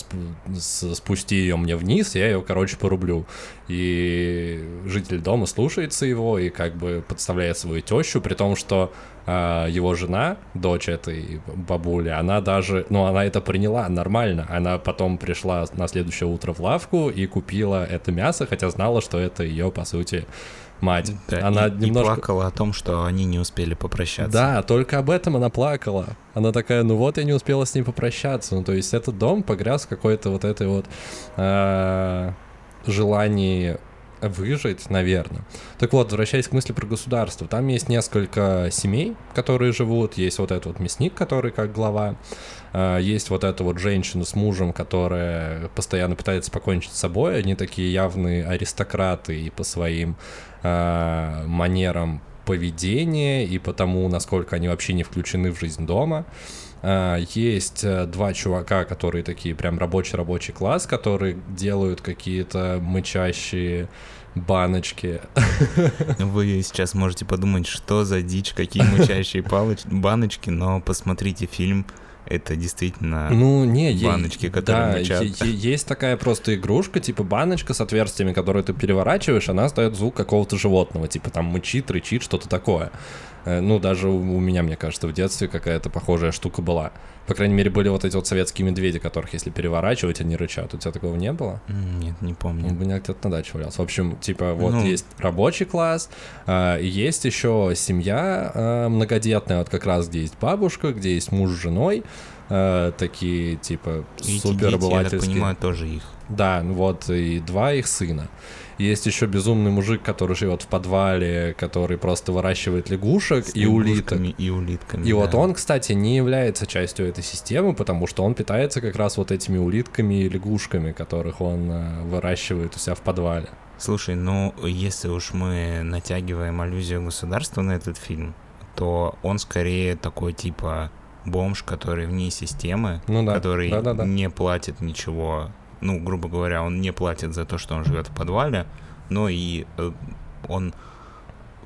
спусти ее мне вниз, я ее, короче, порублю. И житель дома слушается его и как бы подставляет свою тещу, при том, что его жена, дочь этой бабули, она даже, ну, она это приняла нормально. Она потом пришла на следующее утро в лавку и купила это мясо хотя знала, что это ее, по сути, мать. Да, она и, немножко... и плакала о том, что они не успели попрощаться. Да, только об этом она плакала. Она такая, ну вот я не успела с ней попрощаться. Ну то есть этот дом погряз какой-то вот этой вот э, желании выжить, наверное. Так вот, возвращаясь к мысли про государство, там есть несколько семей, которые живут, есть вот этот вот мясник, который как глава, а, есть вот эта вот женщина с мужем, которая постоянно пытается покончить с собой. Они такие явные аристократы и по своим э, манерам поведения, и потому, насколько они вообще не включены в жизнь дома. Uh, есть uh, два чувака, которые такие прям рабочий-рабочий класс, которые делают какие-то мычащие баночки. Вы сейчас можете подумать, что за дичь, какие мычащие палоч- баночки, но посмотрите фильм это действительно ну, не, баночки, которые да, мычат. есть такая просто игрушка, типа баночка с отверстиями, которую ты переворачиваешь, она стоит звук какого-то животного, типа там мычит, рычит, что-то такое. Э, ну, даже у меня, мне кажется, в детстве какая-то похожая штука была. По крайней мере, были вот эти вот советские медведи, которых, если переворачивать, они рычат. У тебя такого не было? Нет, не помню. У меня где-то на даче валялся. В общем, типа, вот ну... есть рабочий класс, э, есть еще семья э, многодетная, вот как раз, где есть бабушка, где есть муж с женой, э, такие, типа, супер обывательские. Я понимаю, тоже их. Да, вот, и два их сына. Есть еще безумный мужик, который живет в подвале, который просто выращивает лягушек С и улиток. И улитками. И да. вот он, кстати, не является частью этой системы, потому что он питается как раз вот этими улитками и лягушками, которых он э, выращивает у себя в подвале. Слушай, ну если уж мы натягиваем аллюзию государства на этот фильм, то он скорее такой типа бомж, который вне системы, ну, да. который да, да, да. не платит ничего ну, грубо говоря, он не платит за то, что он живет в подвале, но и э, он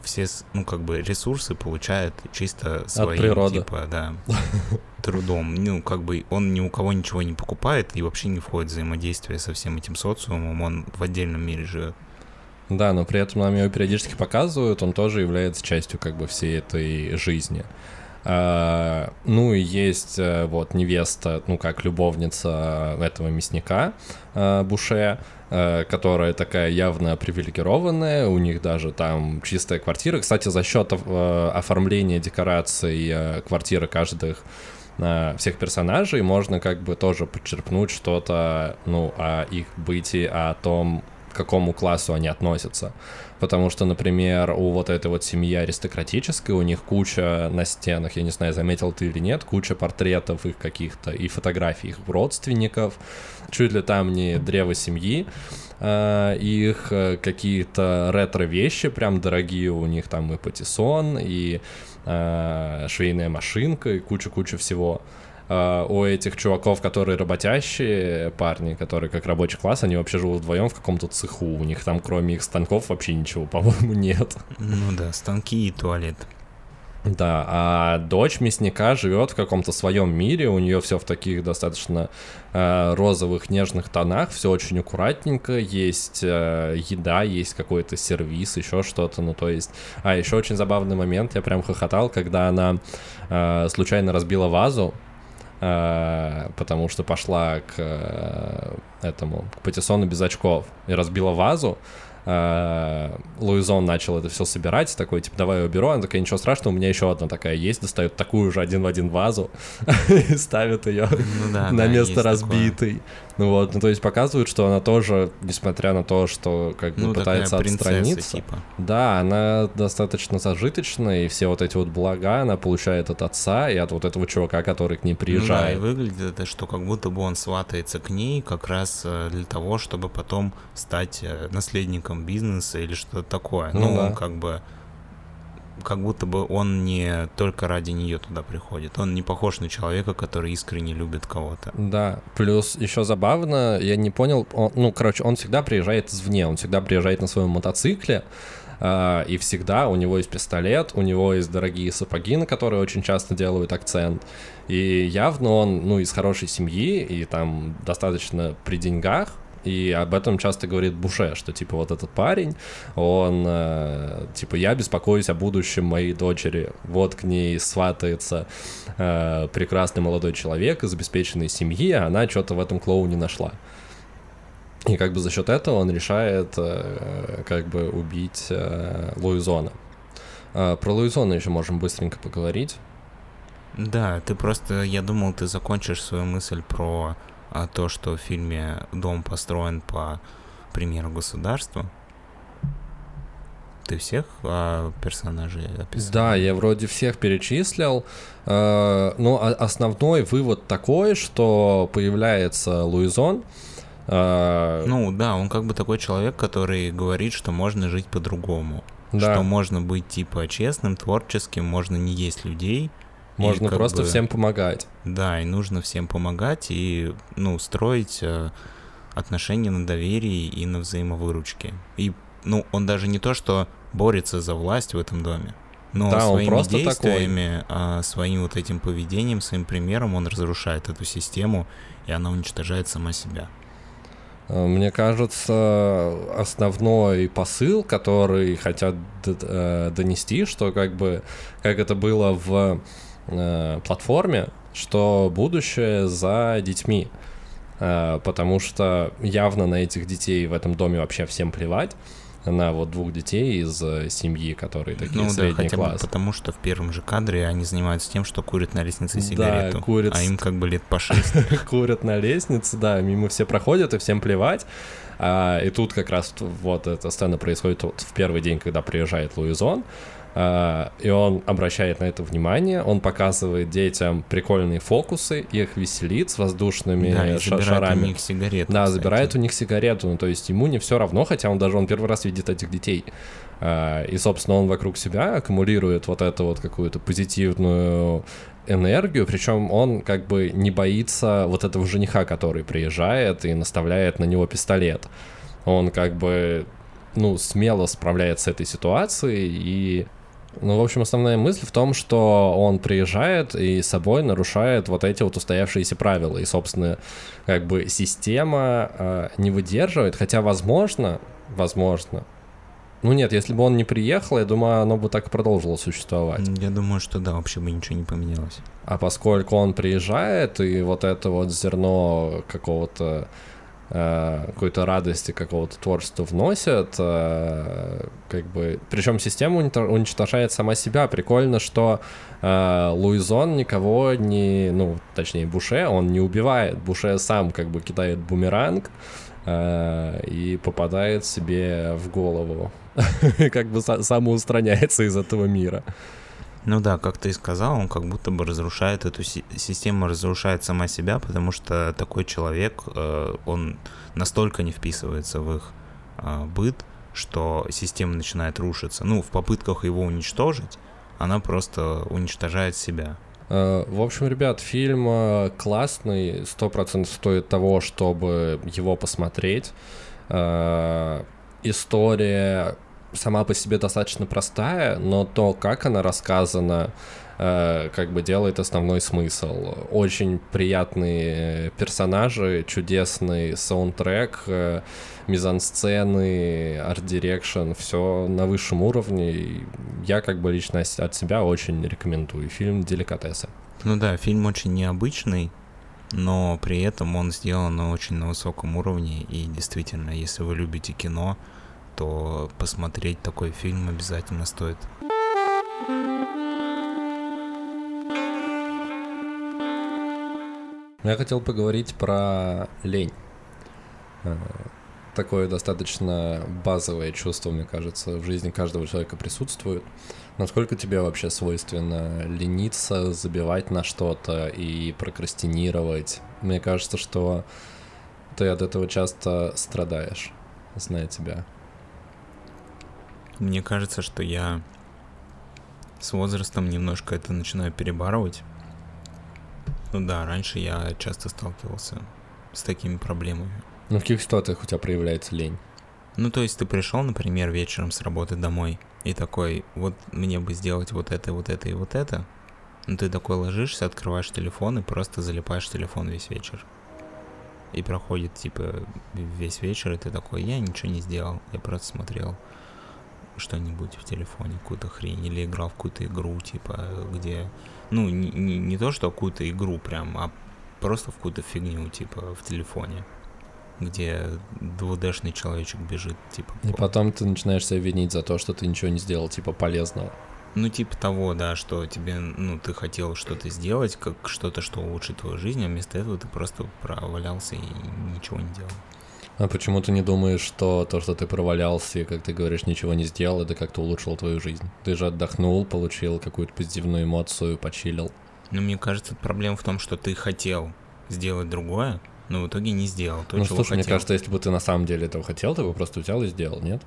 все, ну, как бы ресурсы получает чисто своим, типа, да, трудом. Ну, как бы он ни у кого ничего не покупает и вообще не входит в взаимодействие со всем этим социумом, он в отдельном мире живет. Да, но при этом нам его периодически показывают, он тоже является частью как бы всей этой жизни. А, ну и есть э, вот невеста, ну как любовница этого мясника а, Буше, которая такая явно привилегированная, у них даже там чистая квартира. Кстати, за счет э, оформления декораций э, квартиры каждых всех персонажей можно как бы тоже подчерпнуть что-то, ну, о их бытии, о том, какому классу они относятся. Потому что, например, у вот этой вот семьи аристократической, у них куча на стенах, я не знаю, заметил ты или нет, куча портретов их каких-то и фотографий их родственников, чуть ли там не древо семьи, э, их э, какие-то ретро-вещи прям дорогие, у них там и патиссон, и э, швейная машинка, и куча-куча всего. Uh, у этих чуваков, которые работящие парни, которые как рабочий класс, они вообще живут вдвоем в каком-то цеху. У них там, кроме их станков, вообще ничего, по-моему, нет. Ну да, станки и туалет. Да, а дочь мясника живет в каком-то своем мире, у нее все в таких достаточно э, розовых нежных тонах, все очень аккуратненько, есть э, еда, есть какой-то сервис, еще что-то, ну то есть, а еще очень забавный момент, я прям хохотал, когда она э, случайно разбила вазу, Э, потому что пошла к э, этому, к Патиссону без очков и разбила вазу, э, Луизон начал это все собирать, такой, типа, давай я уберу, она такая, ничего страшного, у меня еще одна такая есть, достает такую же один в один вазу и ставит ее ну, на место разбитой. Ну вот, ну то есть показывают, что она тоже, несмотря на то, что как бы ну, пытается отстраниться, типа. да, она достаточно зажиточная, и все вот эти вот блага она получает от отца и от вот этого чувака, который к ней приезжает. Ну да, и выглядит это, что как будто бы он сватается к ней как раз э, для того, чтобы потом стать э, наследником бизнеса или что-то такое. Ну, ну да. как бы как будто бы он не только ради нее туда приходит. Он не похож на человека, который искренне любит кого-то. Да, плюс еще забавно, я не понял, он, ну, короче, он всегда приезжает извне, он всегда приезжает на своем мотоцикле, Uh, и всегда у него есть пистолет, у него есть дорогие сапоги, на которые очень часто делают акцент. И явно он, ну, из хорошей семьи и там достаточно при деньгах, и об этом часто говорит Буше, что типа вот этот парень, он э, типа я беспокоюсь о будущем моей дочери. Вот к ней сватается э, прекрасный молодой человек из обеспеченной семьи, а она что-то в этом клоуне нашла. И как бы за счет этого он решает э, как бы убить э, Луизона. Э, про Луизона еще можем быстренько поговорить. Да, ты просто, я думал, ты закончишь свою мысль про а то, что в фильме дом построен по примеру государства. Ты всех а, персонажей описал? Да, я вроде всех перечислил. Э, но основной вывод такой, что появляется Луизон. Э, ну да, он как бы такой человек, который говорит, что можно жить по-другому. Да. Что можно быть типа честным, творческим, можно не есть людей, можно просто бы, всем помогать. Да, и нужно всем помогать и, ну, строить э, отношения на доверии и на взаимовыручке. И, ну, он даже не то, что борется за власть в этом доме, но да, своими он действиями, такой. своим вот этим поведением, своим примером он разрушает эту систему, и она уничтожает сама себя. Э, мне кажется, основной посыл, который хотят э, донести, что как бы, как это было в э, платформе, что будущее за детьми. Э, потому что явно на этих детей в этом доме вообще всем плевать на вот двух детей из э, семьи, которые такие ну, средний да, хотя класс. Бы потому что в первом же кадре они занимаются тем, что курят на лестнице сигарету, да, курят... а им как бы лет по шесть. курят на лестнице, да, мимо все проходят, и всем плевать. А, и тут как раз вот эта сцена происходит вот в первый день, когда приезжает Луизон, и он обращает на это внимание, он показывает детям прикольные фокусы, их веселит с воздушными да, забирает шарами. у них сигарету. Да, кстати. забирает у них сигарету, ну то есть ему не все равно, хотя он даже он первый раз видит этих детей. А, и, собственно, он вокруг себя аккумулирует вот эту вот какую-то позитивную энергию, причем он как бы не боится вот этого жениха, который приезжает и наставляет на него пистолет. Он как бы ну, смело справляется с этой ситуацией и ну, в общем, основная мысль в том, что он приезжает и собой нарушает вот эти вот устоявшиеся правила. И, собственно, как бы система э, не выдерживает, хотя, возможно, возможно, ну нет, если бы он не приехал, я думаю, оно бы так и продолжило существовать. Я думаю, что да, вообще бы ничего не поменялось. А поскольку он приезжает, и вот это вот зерно какого-то какой-то радости какого-то творчества вносят, э, как бы, причем система уничтожает сама себя. Прикольно, что э, Луизон никого не, ну, точнее, Буше, он не убивает. Буше сам как бы кидает бумеранг и попадает себе в голову. Как бы самоустраняется из этого мира. Ну да, как ты и сказал, он как будто бы разрушает эту си- систему, разрушает сама себя, потому что такой человек, э, он настолько не вписывается в их э, быт, что система начинает рушиться. Ну, в попытках его уничтожить, она просто уничтожает себя. Э, в общем, ребят, фильм э, классный, сто процентов стоит того, чтобы его посмотреть. Э, история сама по себе достаточно простая, но то, как она рассказана, э, как бы делает основной смысл. Очень приятные персонажи, чудесный саундтрек, э, мизансцены, art direction, все на высшем уровне. Я как бы лично от себя очень рекомендую. Фильм «Деликатесы». Ну да, фильм очень необычный, но при этом он сделан очень на высоком уровне, и действительно, если вы любите кино, то посмотреть такой фильм обязательно стоит. Я хотел поговорить про лень. Э, такое достаточно базовое чувство, мне кажется, в жизни каждого человека присутствует. Насколько тебе вообще свойственно лениться, забивать на что-то и прокрастинировать? Мне кажется, что ты от этого часто страдаешь, зная тебя. Мне кажется, что я с возрастом немножко это начинаю перебарывать. Ну да, раньше я часто сталкивался с такими проблемами. Ну в каких ситуациях у тебя проявляется лень? Ну то есть ты пришел, например, вечером с работы домой и такой, вот мне бы сделать вот это, вот это и вот это. Ну ты такой ложишься, открываешь телефон и просто залипаешь в телефон весь вечер. И проходит типа весь вечер, и ты такой, я ничего не сделал, я просто смотрел что-нибудь в телефоне, какую-то хрень, или играл в какую-то игру, типа, где, ну, не, не, не то, что какую-то игру прям, а просто в какую-то фигню, типа, в телефоне, где 2D-шный человечек бежит, типа. И по... потом ты начинаешь себя винить за то, что ты ничего не сделал, типа, полезного. Ну, типа того, да, что тебе, ну, ты хотел что-то сделать, как что-то, что улучшит твою жизнь, а вместо этого ты просто провалялся и ничего не делал. А почему ты не думаешь, что то, что ты провалялся и, как ты говоришь, ничего не сделал, это как-то улучшило твою жизнь? Ты же отдохнул, получил какую-то позитивную эмоцию, почилил. Ну, мне кажется, проблема в том, что ты хотел сделать другое, но в итоге не сделал то, ну, чего слушай, хотел. мне кажется, если бы ты на самом деле этого хотел, ты бы просто взял и сделал, нет?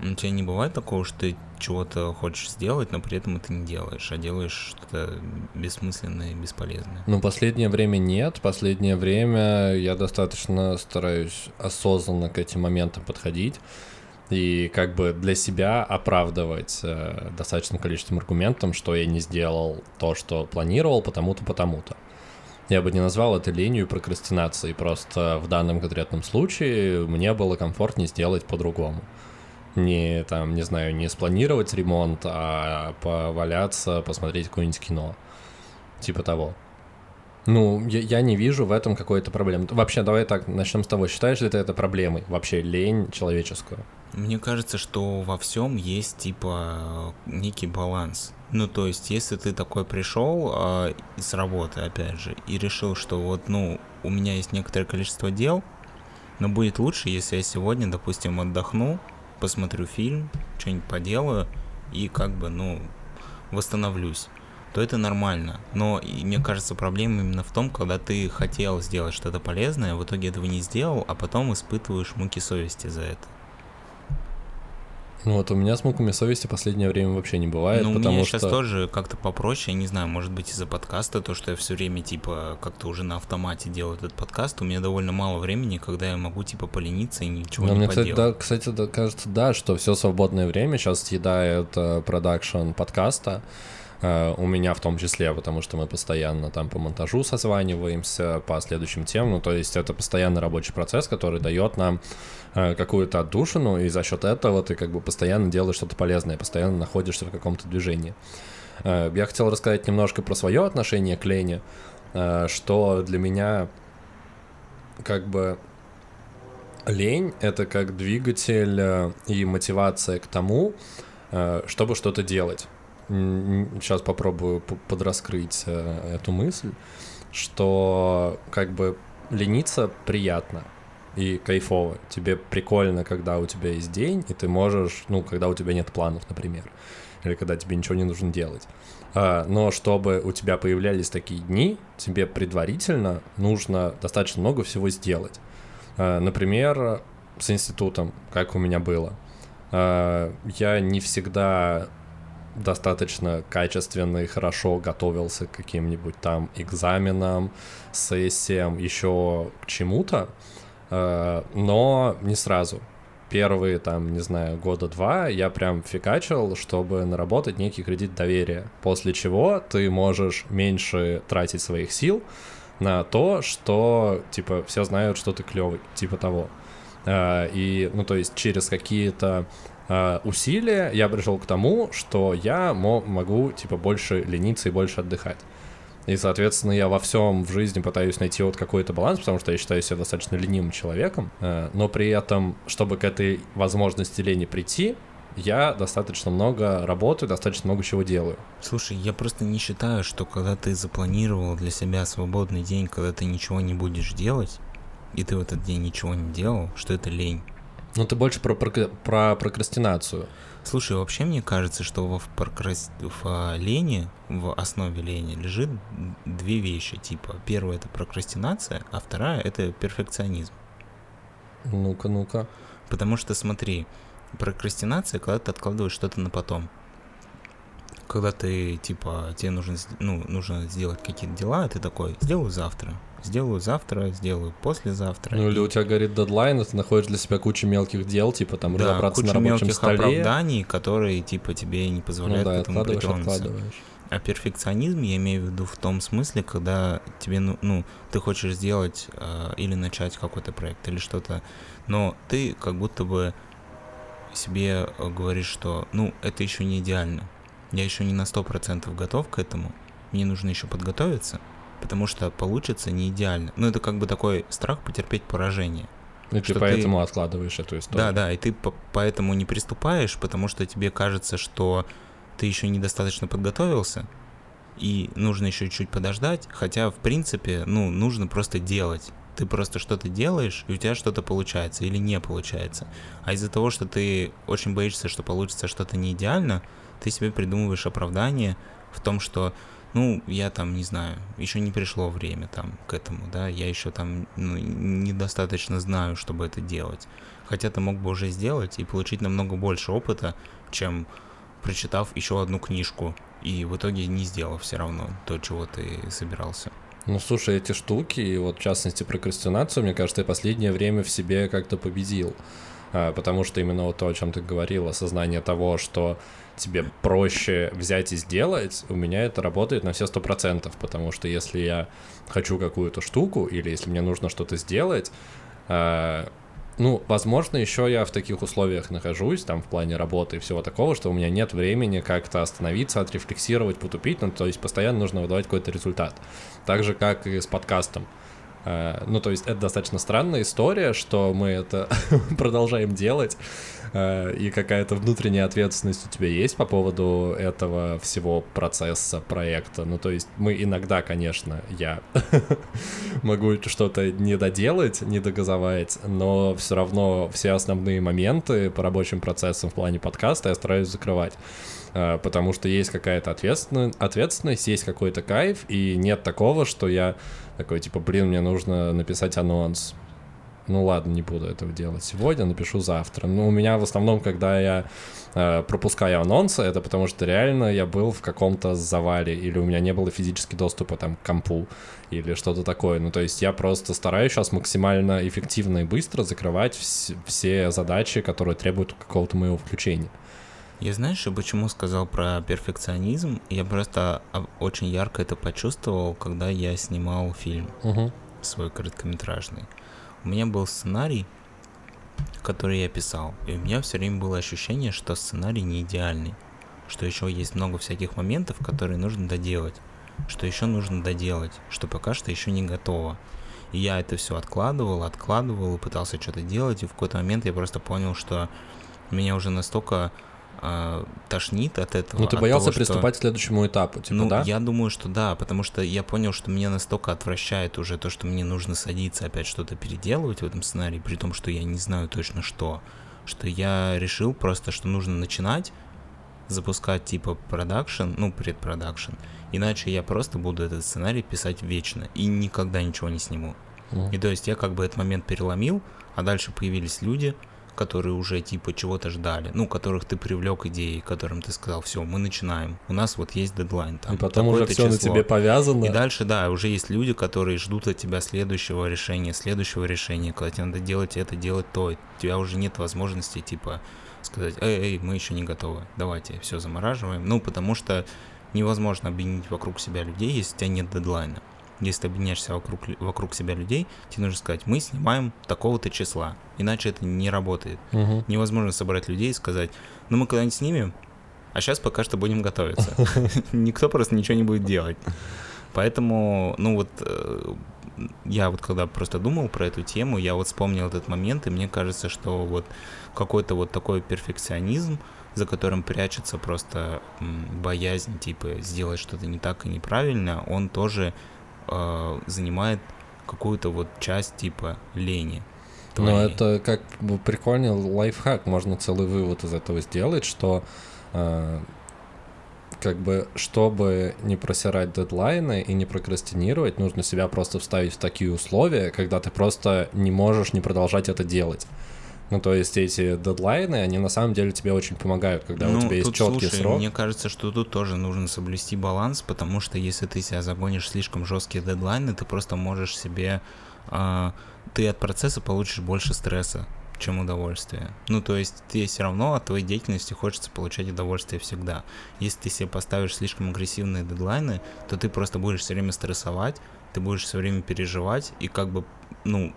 У тебя не бывает такого, что ты чего-то хочешь сделать, но при этом это не делаешь, а делаешь что-то бессмысленное и бесполезное? Ну, последнее время нет. Последнее время я достаточно стараюсь осознанно к этим моментам подходить и как бы для себя оправдывать э, достаточным количеством аргументов, что я не сделал то, что планировал, потому-то, потому-то. Я бы не назвал это ленью и прокрастинацией, просто в данном конкретном случае мне было комфортнее сделать по-другому не там, не знаю, не спланировать ремонт, а поваляться, посмотреть какое-нибудь кино. Типа того. Ну, я, я не вижу в этом какой-то проблемы. Вообще, давай так, начнем с того. Считаешь ли ты это проблемой? Вообще, лень человеческую? Мне кажется, что во всем есть, типа, некий баланс. Ну, то есть, если ты такой пришел э, с работы, опять же, и решил, что вот, ну, у меня есть некоторое количество дел, но будет лучше, если я сегодня, допустим, отдохну, посмотрю фильм, что-нибудь поделаю и как бы, ну, восстановлюсь, то это нормально. Но мне кажется, проблема именно в том, когда ты хотел сделать что-то полезное, в итоге этого не сделал, а потом испытываешь муки совести за это. Ну вот у меня с муками совести последнее время вообще не бывает, ну, потому у меня что... сейчас тоже как-то попроще, я не знаю, может быть из-за подкаста, то, что я все время, типа, как-то уже на автомате делаю этот подкаст, у меня довольно мало времени, когда я могу, типа, полениться и ничего Но не мне, поделать. кстати, да, кстати, да, кажется, да, что все свободное время сейчас съедает э, продакшн подкаста, у меня в том числе, потому что мы постоянно там по монтажу созваниваемся, по следующим темам, ну, то есть это постоянный рабочий процесс, который дает нам э, какую-то отдушину, и за счет этого ты как бы постоянно делаешь что-то полезное, постоянно находишься в каком-то движении. Э, я хотел рассказать немножко про свое отношение к лени, э, что для меня как бы лень — это как двигатель э, и мотивация к тому, э, чтобы что-то делать. Сейчас попробую подраскрыть э, эту мысль, что как бы лениться приятно и кайфово. Тебе прикольно, когда у тебя есть день, и ты можешь, ну, когда у тебя нет планов, например, или когда тебе ничего не нужно делать. А, но чтобы у тебя появлялись такие дни, тебе предварительно нужно достаточно много всего сделать. А, например, с институтом, как у меня было. А, я не всегда достаточно качественно и хорошо готовился к каким-нибудь там экзаменам, сессиям, еще к чему-то, но не сразу. Первые, там, не знаю, года два я прям фигачил, чтобы наработать некий кредит доверия, после чего ты можешь меньше тратить своих сил, на то, что, типа, все знают, что ты клевый, типа того. А, и, ну, то есть через какие-то а, усилия я пришел к тому, что я могу, типа, больше лениться и больше отдыхать. И, соответственно, я во всем в жизни пытаюсь найти вот какой-то баланс, потому что я считаю себя достаточно ленивым человеком, а, но при этом, чтобы к этой возможности лени прийти, я достаточно много работаю, достаточно много чего делаю. Слушай, я просто не считаю, что когда ты запланировал для себя свободный день, когда ты ничего не будешь делать, и ты в этот день ничего не делал, что это лень. Ну, ты больше про, про, про прокрастинацию. Слушай, вообще мне кажется, что в, прокрас... в а, лени, в основе лени лежит две вещи. Типа, первая это прокрастинация, а вторая это перфекционизм. Ну-ка, ну-ка. Потому что, смотри, прокрастинация, когда ты откладываешь что-то на потом. Когда ты, типа, тебе нужно, ну, нужно сделать какие-то дела, а ты такой, сделаю завтра, сделаю завтра, сделаю послезавтра. Ну или у тебя горит дедлайн, и ты находишь для себя кучу мелких дел, типа там да, разобраться куча на рабочем мелких столе. оправданий, которые, типа, тебе не позволяют ну, да, к этому притронуться. А перфекционизм я имею в виду в том смысле, когда тебе, ну, ну ты хочешь сделать э, или начать какой-то проект или что-то, но ты как будто бы себе э, говоришь, что, ну, это еще не идеально. Я еще не на 100% готов к этому. Мне нужно еще подготовиться, потому что получится не идеально. Ну, это как бы такой страх потерпеть поражение. И ты поэтому ты... откладываешь эту историю. Да, да, и ты по поэтому не приступаешь, потому что тебе кажется, что ты еще недостаточно подготовился, и нужно еще чуть подождать, хотя, в принципе, ну, нужно просто делать ты просто что-то делаешь, и у тебя что-то получается или не получается. А из-за того, что ты очень боишься, что получится что-то не идеально, ты себе придумываешь оправдание в том, что ну, я там, не знаю, еще не пришло время там к этому, да, я еще там ну, недостаточно знаю, чтобы это делать. Хотя ты мог бы уже сделать и получить намного больше опыта, чем прочитав еще одну книжку и в итоге не сделав все равно то, чего ты собирался. Ну, слушай, эти штуки, и вот в частности прокрастинацию, мне кажется, я последнее время в себе как-то победил. А, потому что именно вот то, о чем ты говорил, осознание того, что тебе проще взять и сделать, у меня это работает на все сто процентов, потому что если я хочу какую-то штуку или если мне нужно что-то сделать, а, ну, возможно, еще я в таких условиях нахожусь, там, в плане работы и всего такого, что у меня нет времени как-то остановиться, отрефлексировать, потупить, ну, то есть постоянно нужно выдавать какой-то результат. Так же, как и с подкастом. Э, ну, то есть это достаточно странная история, что мы это продолжаем делать, э, и какая-то внутренняя ответственность у тебя есть по поводу этого всего процесса, проекта. Ну, то есть мы иногда, конечно, я могу что-то не доделать, не догазовать, но все равно все основные моменты по рабочим процессам в плане подкаста я стараюсь закрывать потому что есть какая-то ответственность, есть какой-то кайф, и нет такого, что я такой, типа, блин, мне нужно написать анонс. ну ладно, не буду этого делать сегодня, напишу завтра. Но у меня в основном, когда я э, пропускаю анонсы, это потому что реально я был в каком-то завале, или у меня не было физически доступа там к компу, или что-то такое. Ну, то есть я просто стараюсь сейчас максимально эффективно и быстро закрывать вс- все задачи, которые требуют какого-то моего включения. Я знаешь, почему сказал про перфекционизм? Я просто а, очень ярко это почувствовал, когда я снимал фильм Угу. свой короткометражный. У меня был сценарий, который я писал, и у меня все время было ощущение, что сценарий не идеальный, что еще есть много всяких моментов, которые нужно доделать, что еще нужно доделать, что пока что еще не готово. И я это все откладывал, откладывал, пытался что-то делать, и в какой-то момент я просто понял, что меня уже настолько тошнит от этого. Ну, ты боялся того, что- приступать к следующему этапу, типа, ну, да? я думаю, что да, потому что я понял, что меня настолько отвращает уже то, что мне нужно садиться опять что-то переделывать в этом сценарии, при том, что я не знаю точно что, что я решил просто, что нужно начинать запускать типа продакшн, ну, предпродакшн, иначе я просто буду этот сценарий писать вечно и никогда ничего не сниму. Мгм. И то есть я как бы этот момент переломил, а дальше появились люди, которые уже типа чего-то ждали, ну, которых ты привлек идеей, которым ты сказал, все, мы начинаем, у нас вот есть дедлайн. Там, И потом уже все на число». тебе повязано. И дальше, да, уже есть люди, которые ждут от тебя следующего решения, следующего решения, когда тебе надо делать это, делать то. У тебя уже нет возможности, типа, сказать, эй, эй, мы еще не готовы, давайте все замораживаем. Ну, потому что невозможно объединить вокруг себя людей, если у тебя нет дедлайна. Если ты объединяешься вокруг, вокруг себя людей, тебе нужно сказать, мы снимаем такого-то числа, иначе это не работает. Мгм. Невозможно собрать людей и сказать, ну мы когда-нибудь снимем, а сейчас пока что будем готовиться. Никто просто ничего не будет делать. Поэтому, ну вот, э, я вот когда просто думал про эту тему, я вот вспомнил этот момент, и мне кажется, что вот какой-то вот такой перфекционизм, за которым прячется просто боязнь, типа, сделать что-то не так и неправильно, он тоже э, занимает какую-то вот часть, типа, лени. Ну, твоей. это как бы прикольный лайфхак, можно целый вывод из этого сделать, что э, как бы, чтобы не просирать дедлайны и не прокрастинировать, нужно себя просто вставить в такие условия, когда ты просто не можешь не продолжать это делать. Ну, то есть эти дедлайны, они на самом деле тебе очень помогают, когда у тебя есть Ну, четкий слушай, срок. Мне кажется, что тут тоже нужно соблюсти баланс, потому что если ты себя загонишь слишком жесткие дедлайны, ты просто можешь себе... а, ты от процесса получишь больше стресса, чем удовольствия. Ну, то есть ты все равно от твоей деятельности хочется получать удовольствие всегда. Если ты себе поставишь слишком агрессивные дедлайны, то ты просто будешь все время стрессовать, ты будешь все время переживать, и как бы, ну,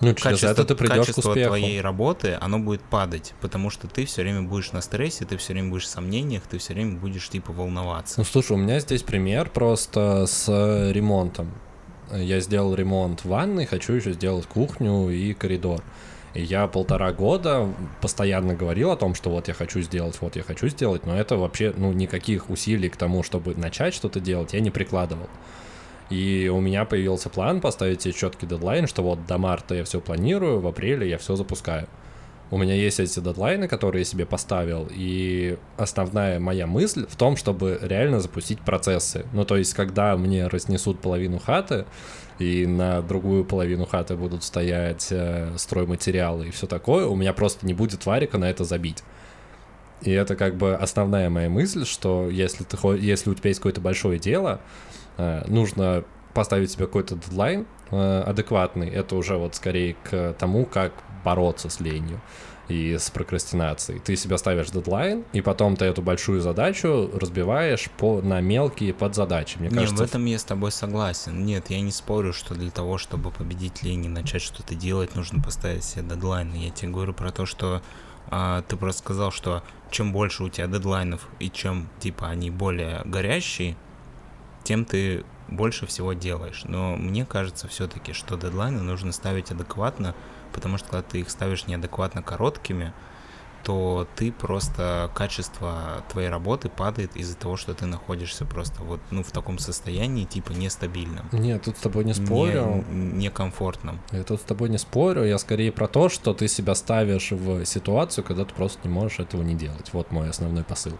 Ну, через качество, это ты придешь к качество успеху. твоей работы, оно будет падать, потому что ты все время будешь на стрессе, ты все время будешь в сомнениях, ты все время будешь типа волноваться. Ну, слушай, у меня здесь пример просто с ремонтом. Я сделал ремонт ванной, хочу еще сделать кухню и коридор. И я полтора года постоянно говорил о том, что вот я хочу сделать, вот я хочу сделать, но это вообще, ну, никаких усилий к тому, чтобы начать что-то делать, я не прикладывал. И у меня появился план поставить себе четкий дедлайн, что вот до марта я все планирую, в апреле я все запускаю. У меня есть эти дедлайны, которые я себе поставил, и основная моя мысль в том, чтобы реально запустить процессы. Ну, то есть, когда мне разнесут половину хаты, и на другую половину хаты будут стоять э, стройматериалы и все такое, у меня просто не будет варика на это забить. И это как бы основная моя мысль, что если, ты, если у тебя есть какое-то большое дело, нужно поставить себе какой-то дедлайн э, адекватный. Это уже вот скорее к тому, как бороться с ленью и с прокрастинацией. Ты себе ставишь дедлайн, и потом ты эту большую задачу разбиваешь по, на мелкие подзадачи. Мне Не, кажется, в этом я с тобой согласен. Нет, я не спорю, что для того, чтобы победить лень и начать что-то делать, нужно поставить себе дедлайн. Я тебе говорю про то, что а, ты просто сказал, что чем больше у тебя дедлайнов и чем типа они более горящие, тем ты больше всего делаешь. Но мне кажется все-таки, что дедлайны нужно ставить адекватно, потому что когда ты их ставишь неадекватно короткими, то ты просто качество твоей работы падает из-за того, что ты находишься просто вот ну в таком состоянии типа нестабильном. Нет, тут с тобой не спорю. Не, некомфортном. Я тут с тобой не спорю, я скорее про то, что ты себя ставишь в ситуацию, когда ты просто не можешь этого не делать. Вот мой основной посыл.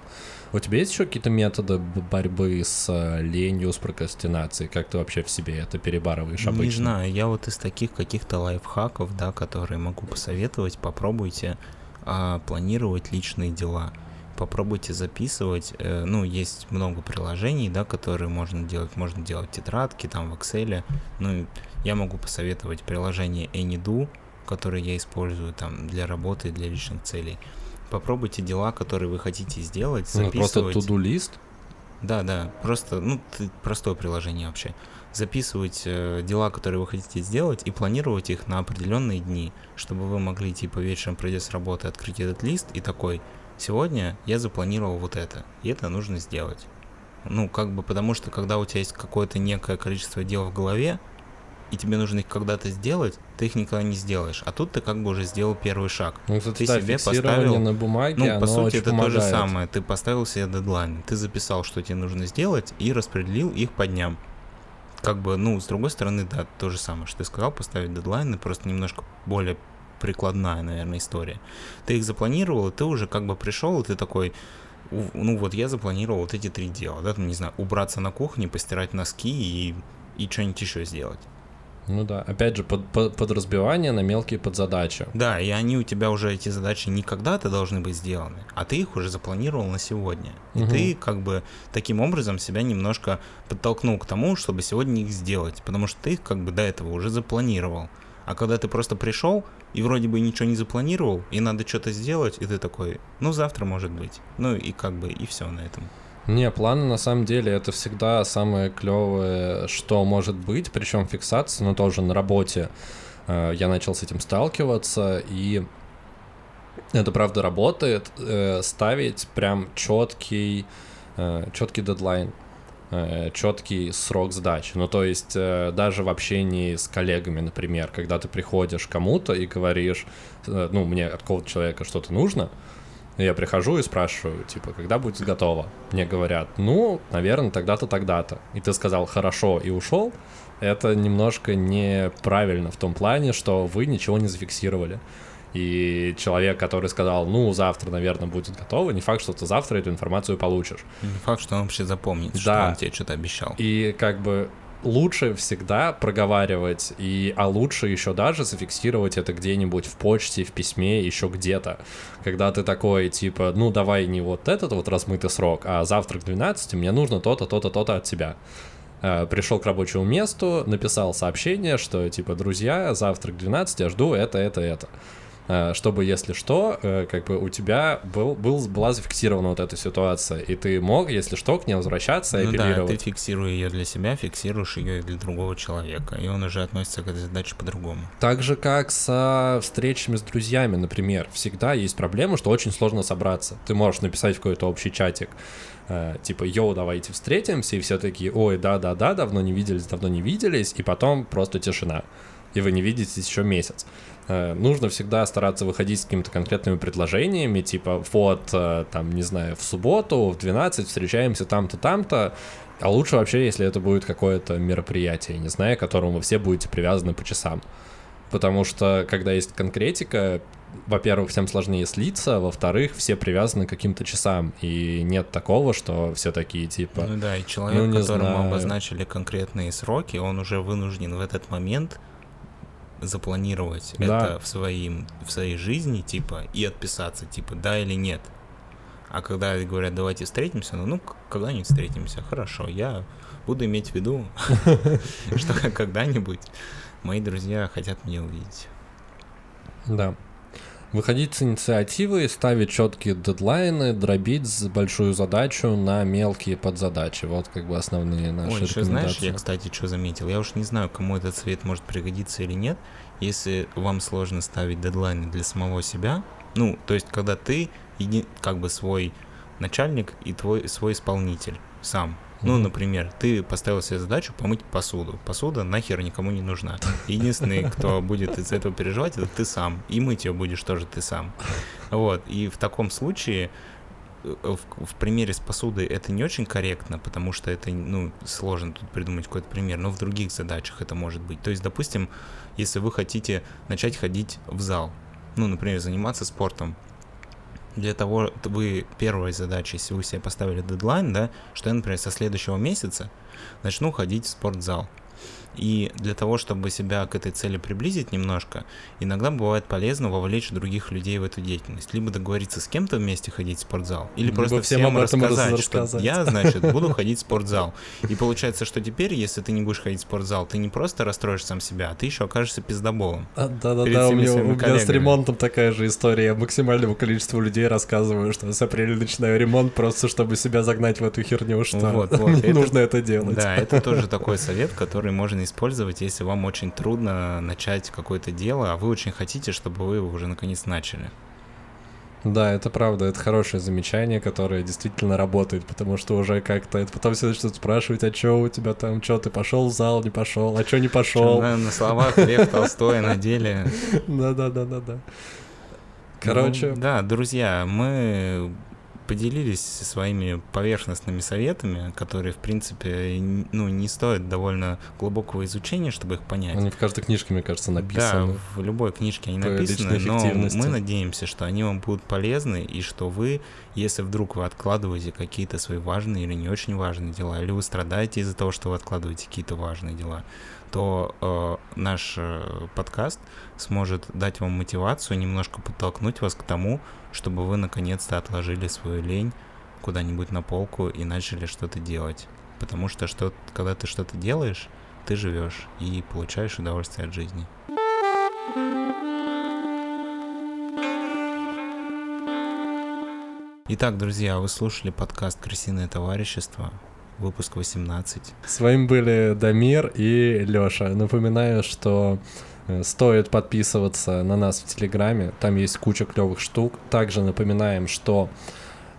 У тебя есть еще какие-то методы борьбы с э, ленью, с прокрастинацией? Как ты вообще в себе это перебарываешь обычно? Не знаю, я вот из таких каких-то лайфхаков, да, которые могу посоветовать, попробуйте а, планировать личные дела. Попробуйте записывать, э, ну, есть много приложений, да, которые можно делать, можно делать тетрадки там в Excel, ну, я могу посоветовать приложение AnyDo, которое я использую там для работы, для личных целей. Попробуйте дела, которые вы хотите сделать, записывать. Ну, просто to-do лист? Да, да, просто, ну, простое приложение вообще. Записывать э, дела, которые вы хотите сделать, и планировать их на определенные дни, чтобы вы могли, типа, вечером пройдя с работы, открыть этот лист и такой, сегодня я запланировал вот это, и это нужно сделать. Ну, как бы, потому что, когда у тебя есть какое-то некое количество дел в голове, и тебе нужно их когда-то сделать, ты их никогда не сделаешь. А тут ты как бы уже сделал первый шаг. Ну, кстати, ты да, себе поставил на бумаге, ну по сути это помогает. то же самое. Ты поставил себе дедлайн, ты записал, что тебе нужно сделать, и распределил их по дням. Как бы, ну, с другой стороны, да, то же самое, что ты сказал, поставить дедлайны, просто немножко более прикладная, наверное, история. Ты их запланировал, и ты уже как бы пришел, и ты такой, ну вот я запланировал вот эти три дела, да, там, не знаю, убраться на кухне, постирать носки и, и что-нибудь еще сделать. Ну да, опять же, под, под, под разбивание на мелкие подзадачи. Да, и они у тебя уже, эти задачи, не когда-то должны быть сделаны, а ты их уже запланировал на сегодня. И угу. ты как бы таким образом себя немножко подтолкнул к тому, чтобы сегодня их сделать, потому что ты их как бы до этого уже запланировал. А когда ты просто пришел и вроде бы ничего не запланировал, и надо что-то сделать, и ты такой, ну завтра может быть. Ну и как бы и все на этом. Не, планы на самом деле это всегда самое клевое, что может быть, причем фиксация, но тоже на работе э, я начал с этим сталкиваться, и это правда работает, э, ставить прям четкий, э, четкий дедлайн, четкий срок сдачи. Ну, то есть даже в общении с коллегами, например, когда ты приходишь кому-то и говоришь, ну, мне от какого-то человека что-то нужно, я прихожу и спрашиваю, типа, когда будет готово? Мне говорят, ну, наверное, тогда-то, тогда-то. И ты сказал «хорошо» и ушел. Это немножко неправильно в том плане, что вы ничего не зафиксировали. И человек, который сказал, ну, завтра, наверное, будет готово, не факт, что ты завтра эту информацию получишь. Не факт, что он вообще запомнит, да. что он тебе что-то обещал. И как бы лучше всегда проговаривать, и, а лучше еще даже зафиксировать это где-нибудь в почте, в письме, еще где-то. Когда ты такой, типа, ну давай не вот этот вот размытый срок, а завтра к 12 мне нужно то-то, то-то, то-то от тебя. Э, Пришел к рабочему месту, написал сообщение, что, типа, друзья, завтра к 12 я жду это, это, это. Э, чтобы, если что, э, как бы у тебя был, был, была зафиксирована вот эта ситуация, и ты мог, если что, к ней возвращаться и ну апеллировать. да, ты фиксируешь ее для себя, фиксируешь ее для другого человека, и он уже относится к этой задаче по-другому. Так же, как со встречами с друзьями, например, всегда есть проблема, что очень сложно собраться. Ты можешь написать в какой-то общий чатик, э, типа, йоу, давайте встретимся, и все такие, ой, да-да-да, давно не виделись, давно не виделись, и потом просто тишина, и вы не видитесь еще месяц. Э, нужно всегда стараться выходить с какими-то конкретными предложениями, типа вот, э, там, не знаю, в субботу в 12 встречаемся там-то, там-то, а лучше вообще, если это будет какое-то мероприятие, не знаю, к которому вы все будете привязаны по часам. Потому что, когда есть конкретика, во-первых, всем сложнее слиться, во-вторых, все привязаны к каким-то часам, и нет такого, что все такие типа... Ну да, и человек, ну, которому знаю. обозначили конкретные сроки, он уже вынужден в этот момент запланировать да. это в, своим, в своей жизни, типа, и отписаться, типа, да или нет. А когда говорят, давайте встретимся, ну, ну когда-нибудь встретимся, хорошо, я буду иметь в виду, что когда-нибудь мои друзья хотят меня увидеть. Да. Выходить с инициативы, ставить четкие дедлайны, дробить большую задачу на мелкие подзадачи. Вот как бы основные наши Ой, еще знаешь, я, кстати, что заметил? Я уж не знаю, кому этот совет может пригодиться или нет. Если вам сложно ставить дедлайны для самого себя, ну, то есть, когда ты еди, как бы свой начальник и твой свой исполнитель сам. Ну, например, ты поставил себе задачу помыть посуду. Посуда нахер никому не нужна. Единственный, кто будет из этого переживать, это ты сам. И мыть ее будешь тоже ты сам. Вот. И в таком случае э, в, в примере с посудой это не очень корректно, потому что это, ну, сложно тут придумать какой-то пример, но в других задачах это может быть. То есть, допустим, если вы хотите начать ходить в зал, ну, например, заниматься спортом, для того, вы первая задача, если вы себе поставили дедлайн, да, что я, например, со следующего месяца начну ходить в спортзал. И для того, чтобы себя к этой цели приблизить немножко, иногда бывает полезно вовлечь других людей в эту деятельность. Либо договориться с кем-то вместе ходить в спортзал, или Либо просто всем, всем рассказать, рассказать, что я, значит, буду ходить в спортзал. И получается, что теперь, если ты не будешь ходить в спортзал, ты не просто расстроишь сам себя, а ты еще окажешься пиздоболом. Да-да-да, у меня, у меня с ремонтом такая же история. Я максимальному количеству людей рассказываю, что с апреля начинаю ремонт просто, чтобы себя загнать в эту херню, что вот, вот, нужно это, это делать. Да, это тоже такой совет, который можно использовать, если вам очень трудно начать какое-то дело, а вы очень хотите, чтобы вы его уже наконец начали. Да, это правда, это хорошее замечание, которое действительно работает, потому что уже как-то это потом все начнут спрашивать, а что у тебя там, что ты пошел в зал, не пошел, а что не пошел. На, на словах Лев Толстой, на деле. Да-да-да-да-да. Короче. Ну, да, друзья, мы поделились своими поверхностными советами, которые, в принципе, ну, не стоят довольно глубокого изучения, чтобы их понять. Они в каждой книжке, мне кажется, написаны. Да, в любой книжке они написаны, но мы надеемся, что они вам будут полезны, и что вы, если вдруг вы откладываете какие-то свои важные или не очень важные дела, или вы страдаете из-за того, что вы откладываете какие-то важные дела, то э, наш э, подкаст сможет дать вам мотивацию, немножко подтолкнуть вас к тому, чтобы вы наконец-то отложили свою лень куда-нибудь на полку и начали что-то делать. Потому что, что когда ты что-то делаешь, ты живешь и получаешь удовольствие от жизни. Итак, друзья, вы слушали подкаст «Крысиное товарищество», выпуск 18. С вами были Дамир и Лёша. Напоминаю, что стоит подписываться на нас в Телеграме, там есть куча клевых штук. Также напоминаем, что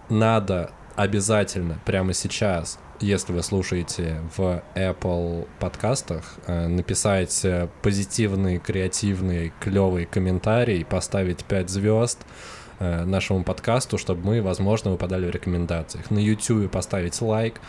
надо обязательно прямо сейчас, если вы слушаете в Apple подкастах, э, написать э, позитивный, креативный, клевый комментарий, поставить 5 звезд нашему подкасту, чтобы мы, возможно, выпадали в рекомендациях. На YouTube поставить лайк,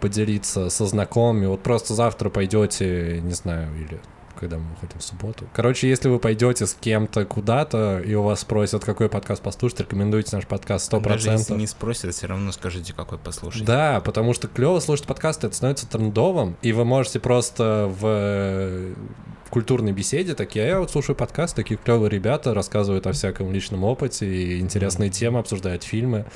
поделиться со знакомыми. Вот просто завтра пойдете, не знаю, или когда мы выходим в субботу. Короче, если вы пойдете с кем-то куда-то, и у вас спросят, какой подкаст послушать, рекомендуйте наш подкаст 100%. Даже если не спросят, все равно скажите, какой послушать. Да, потому что клево слушать подкасты, это становится трендовым, и вы можете просто в в культурной беседе такие, а я вот слушаю подкаст, такие клевые ребята рассказывают о всяком личном опыте, и интересные темы, обсуждают фильмы.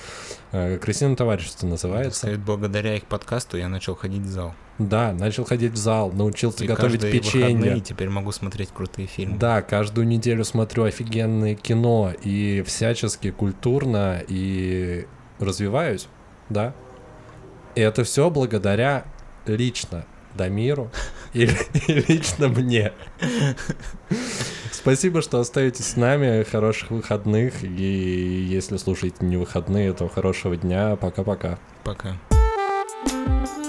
Э, Крысиное товарищество называется. Сказать, благодаря их подкасту я начал ходить в зал. Да, начал ходить в зал, научился и готовить печенье. И теперь могу смотреть крутые фильмы. Да, каждую неделю смотрю офигенное кино и всячески культурно и развиваюсь, да. И это все благодаря лично Дамиру и, и лично мне. Спасибо, что остаетесь с нами. Хороших выходных. И если слушаете не выходные, то хорошего дня. Пока-пока. Пока. -пока. Пока.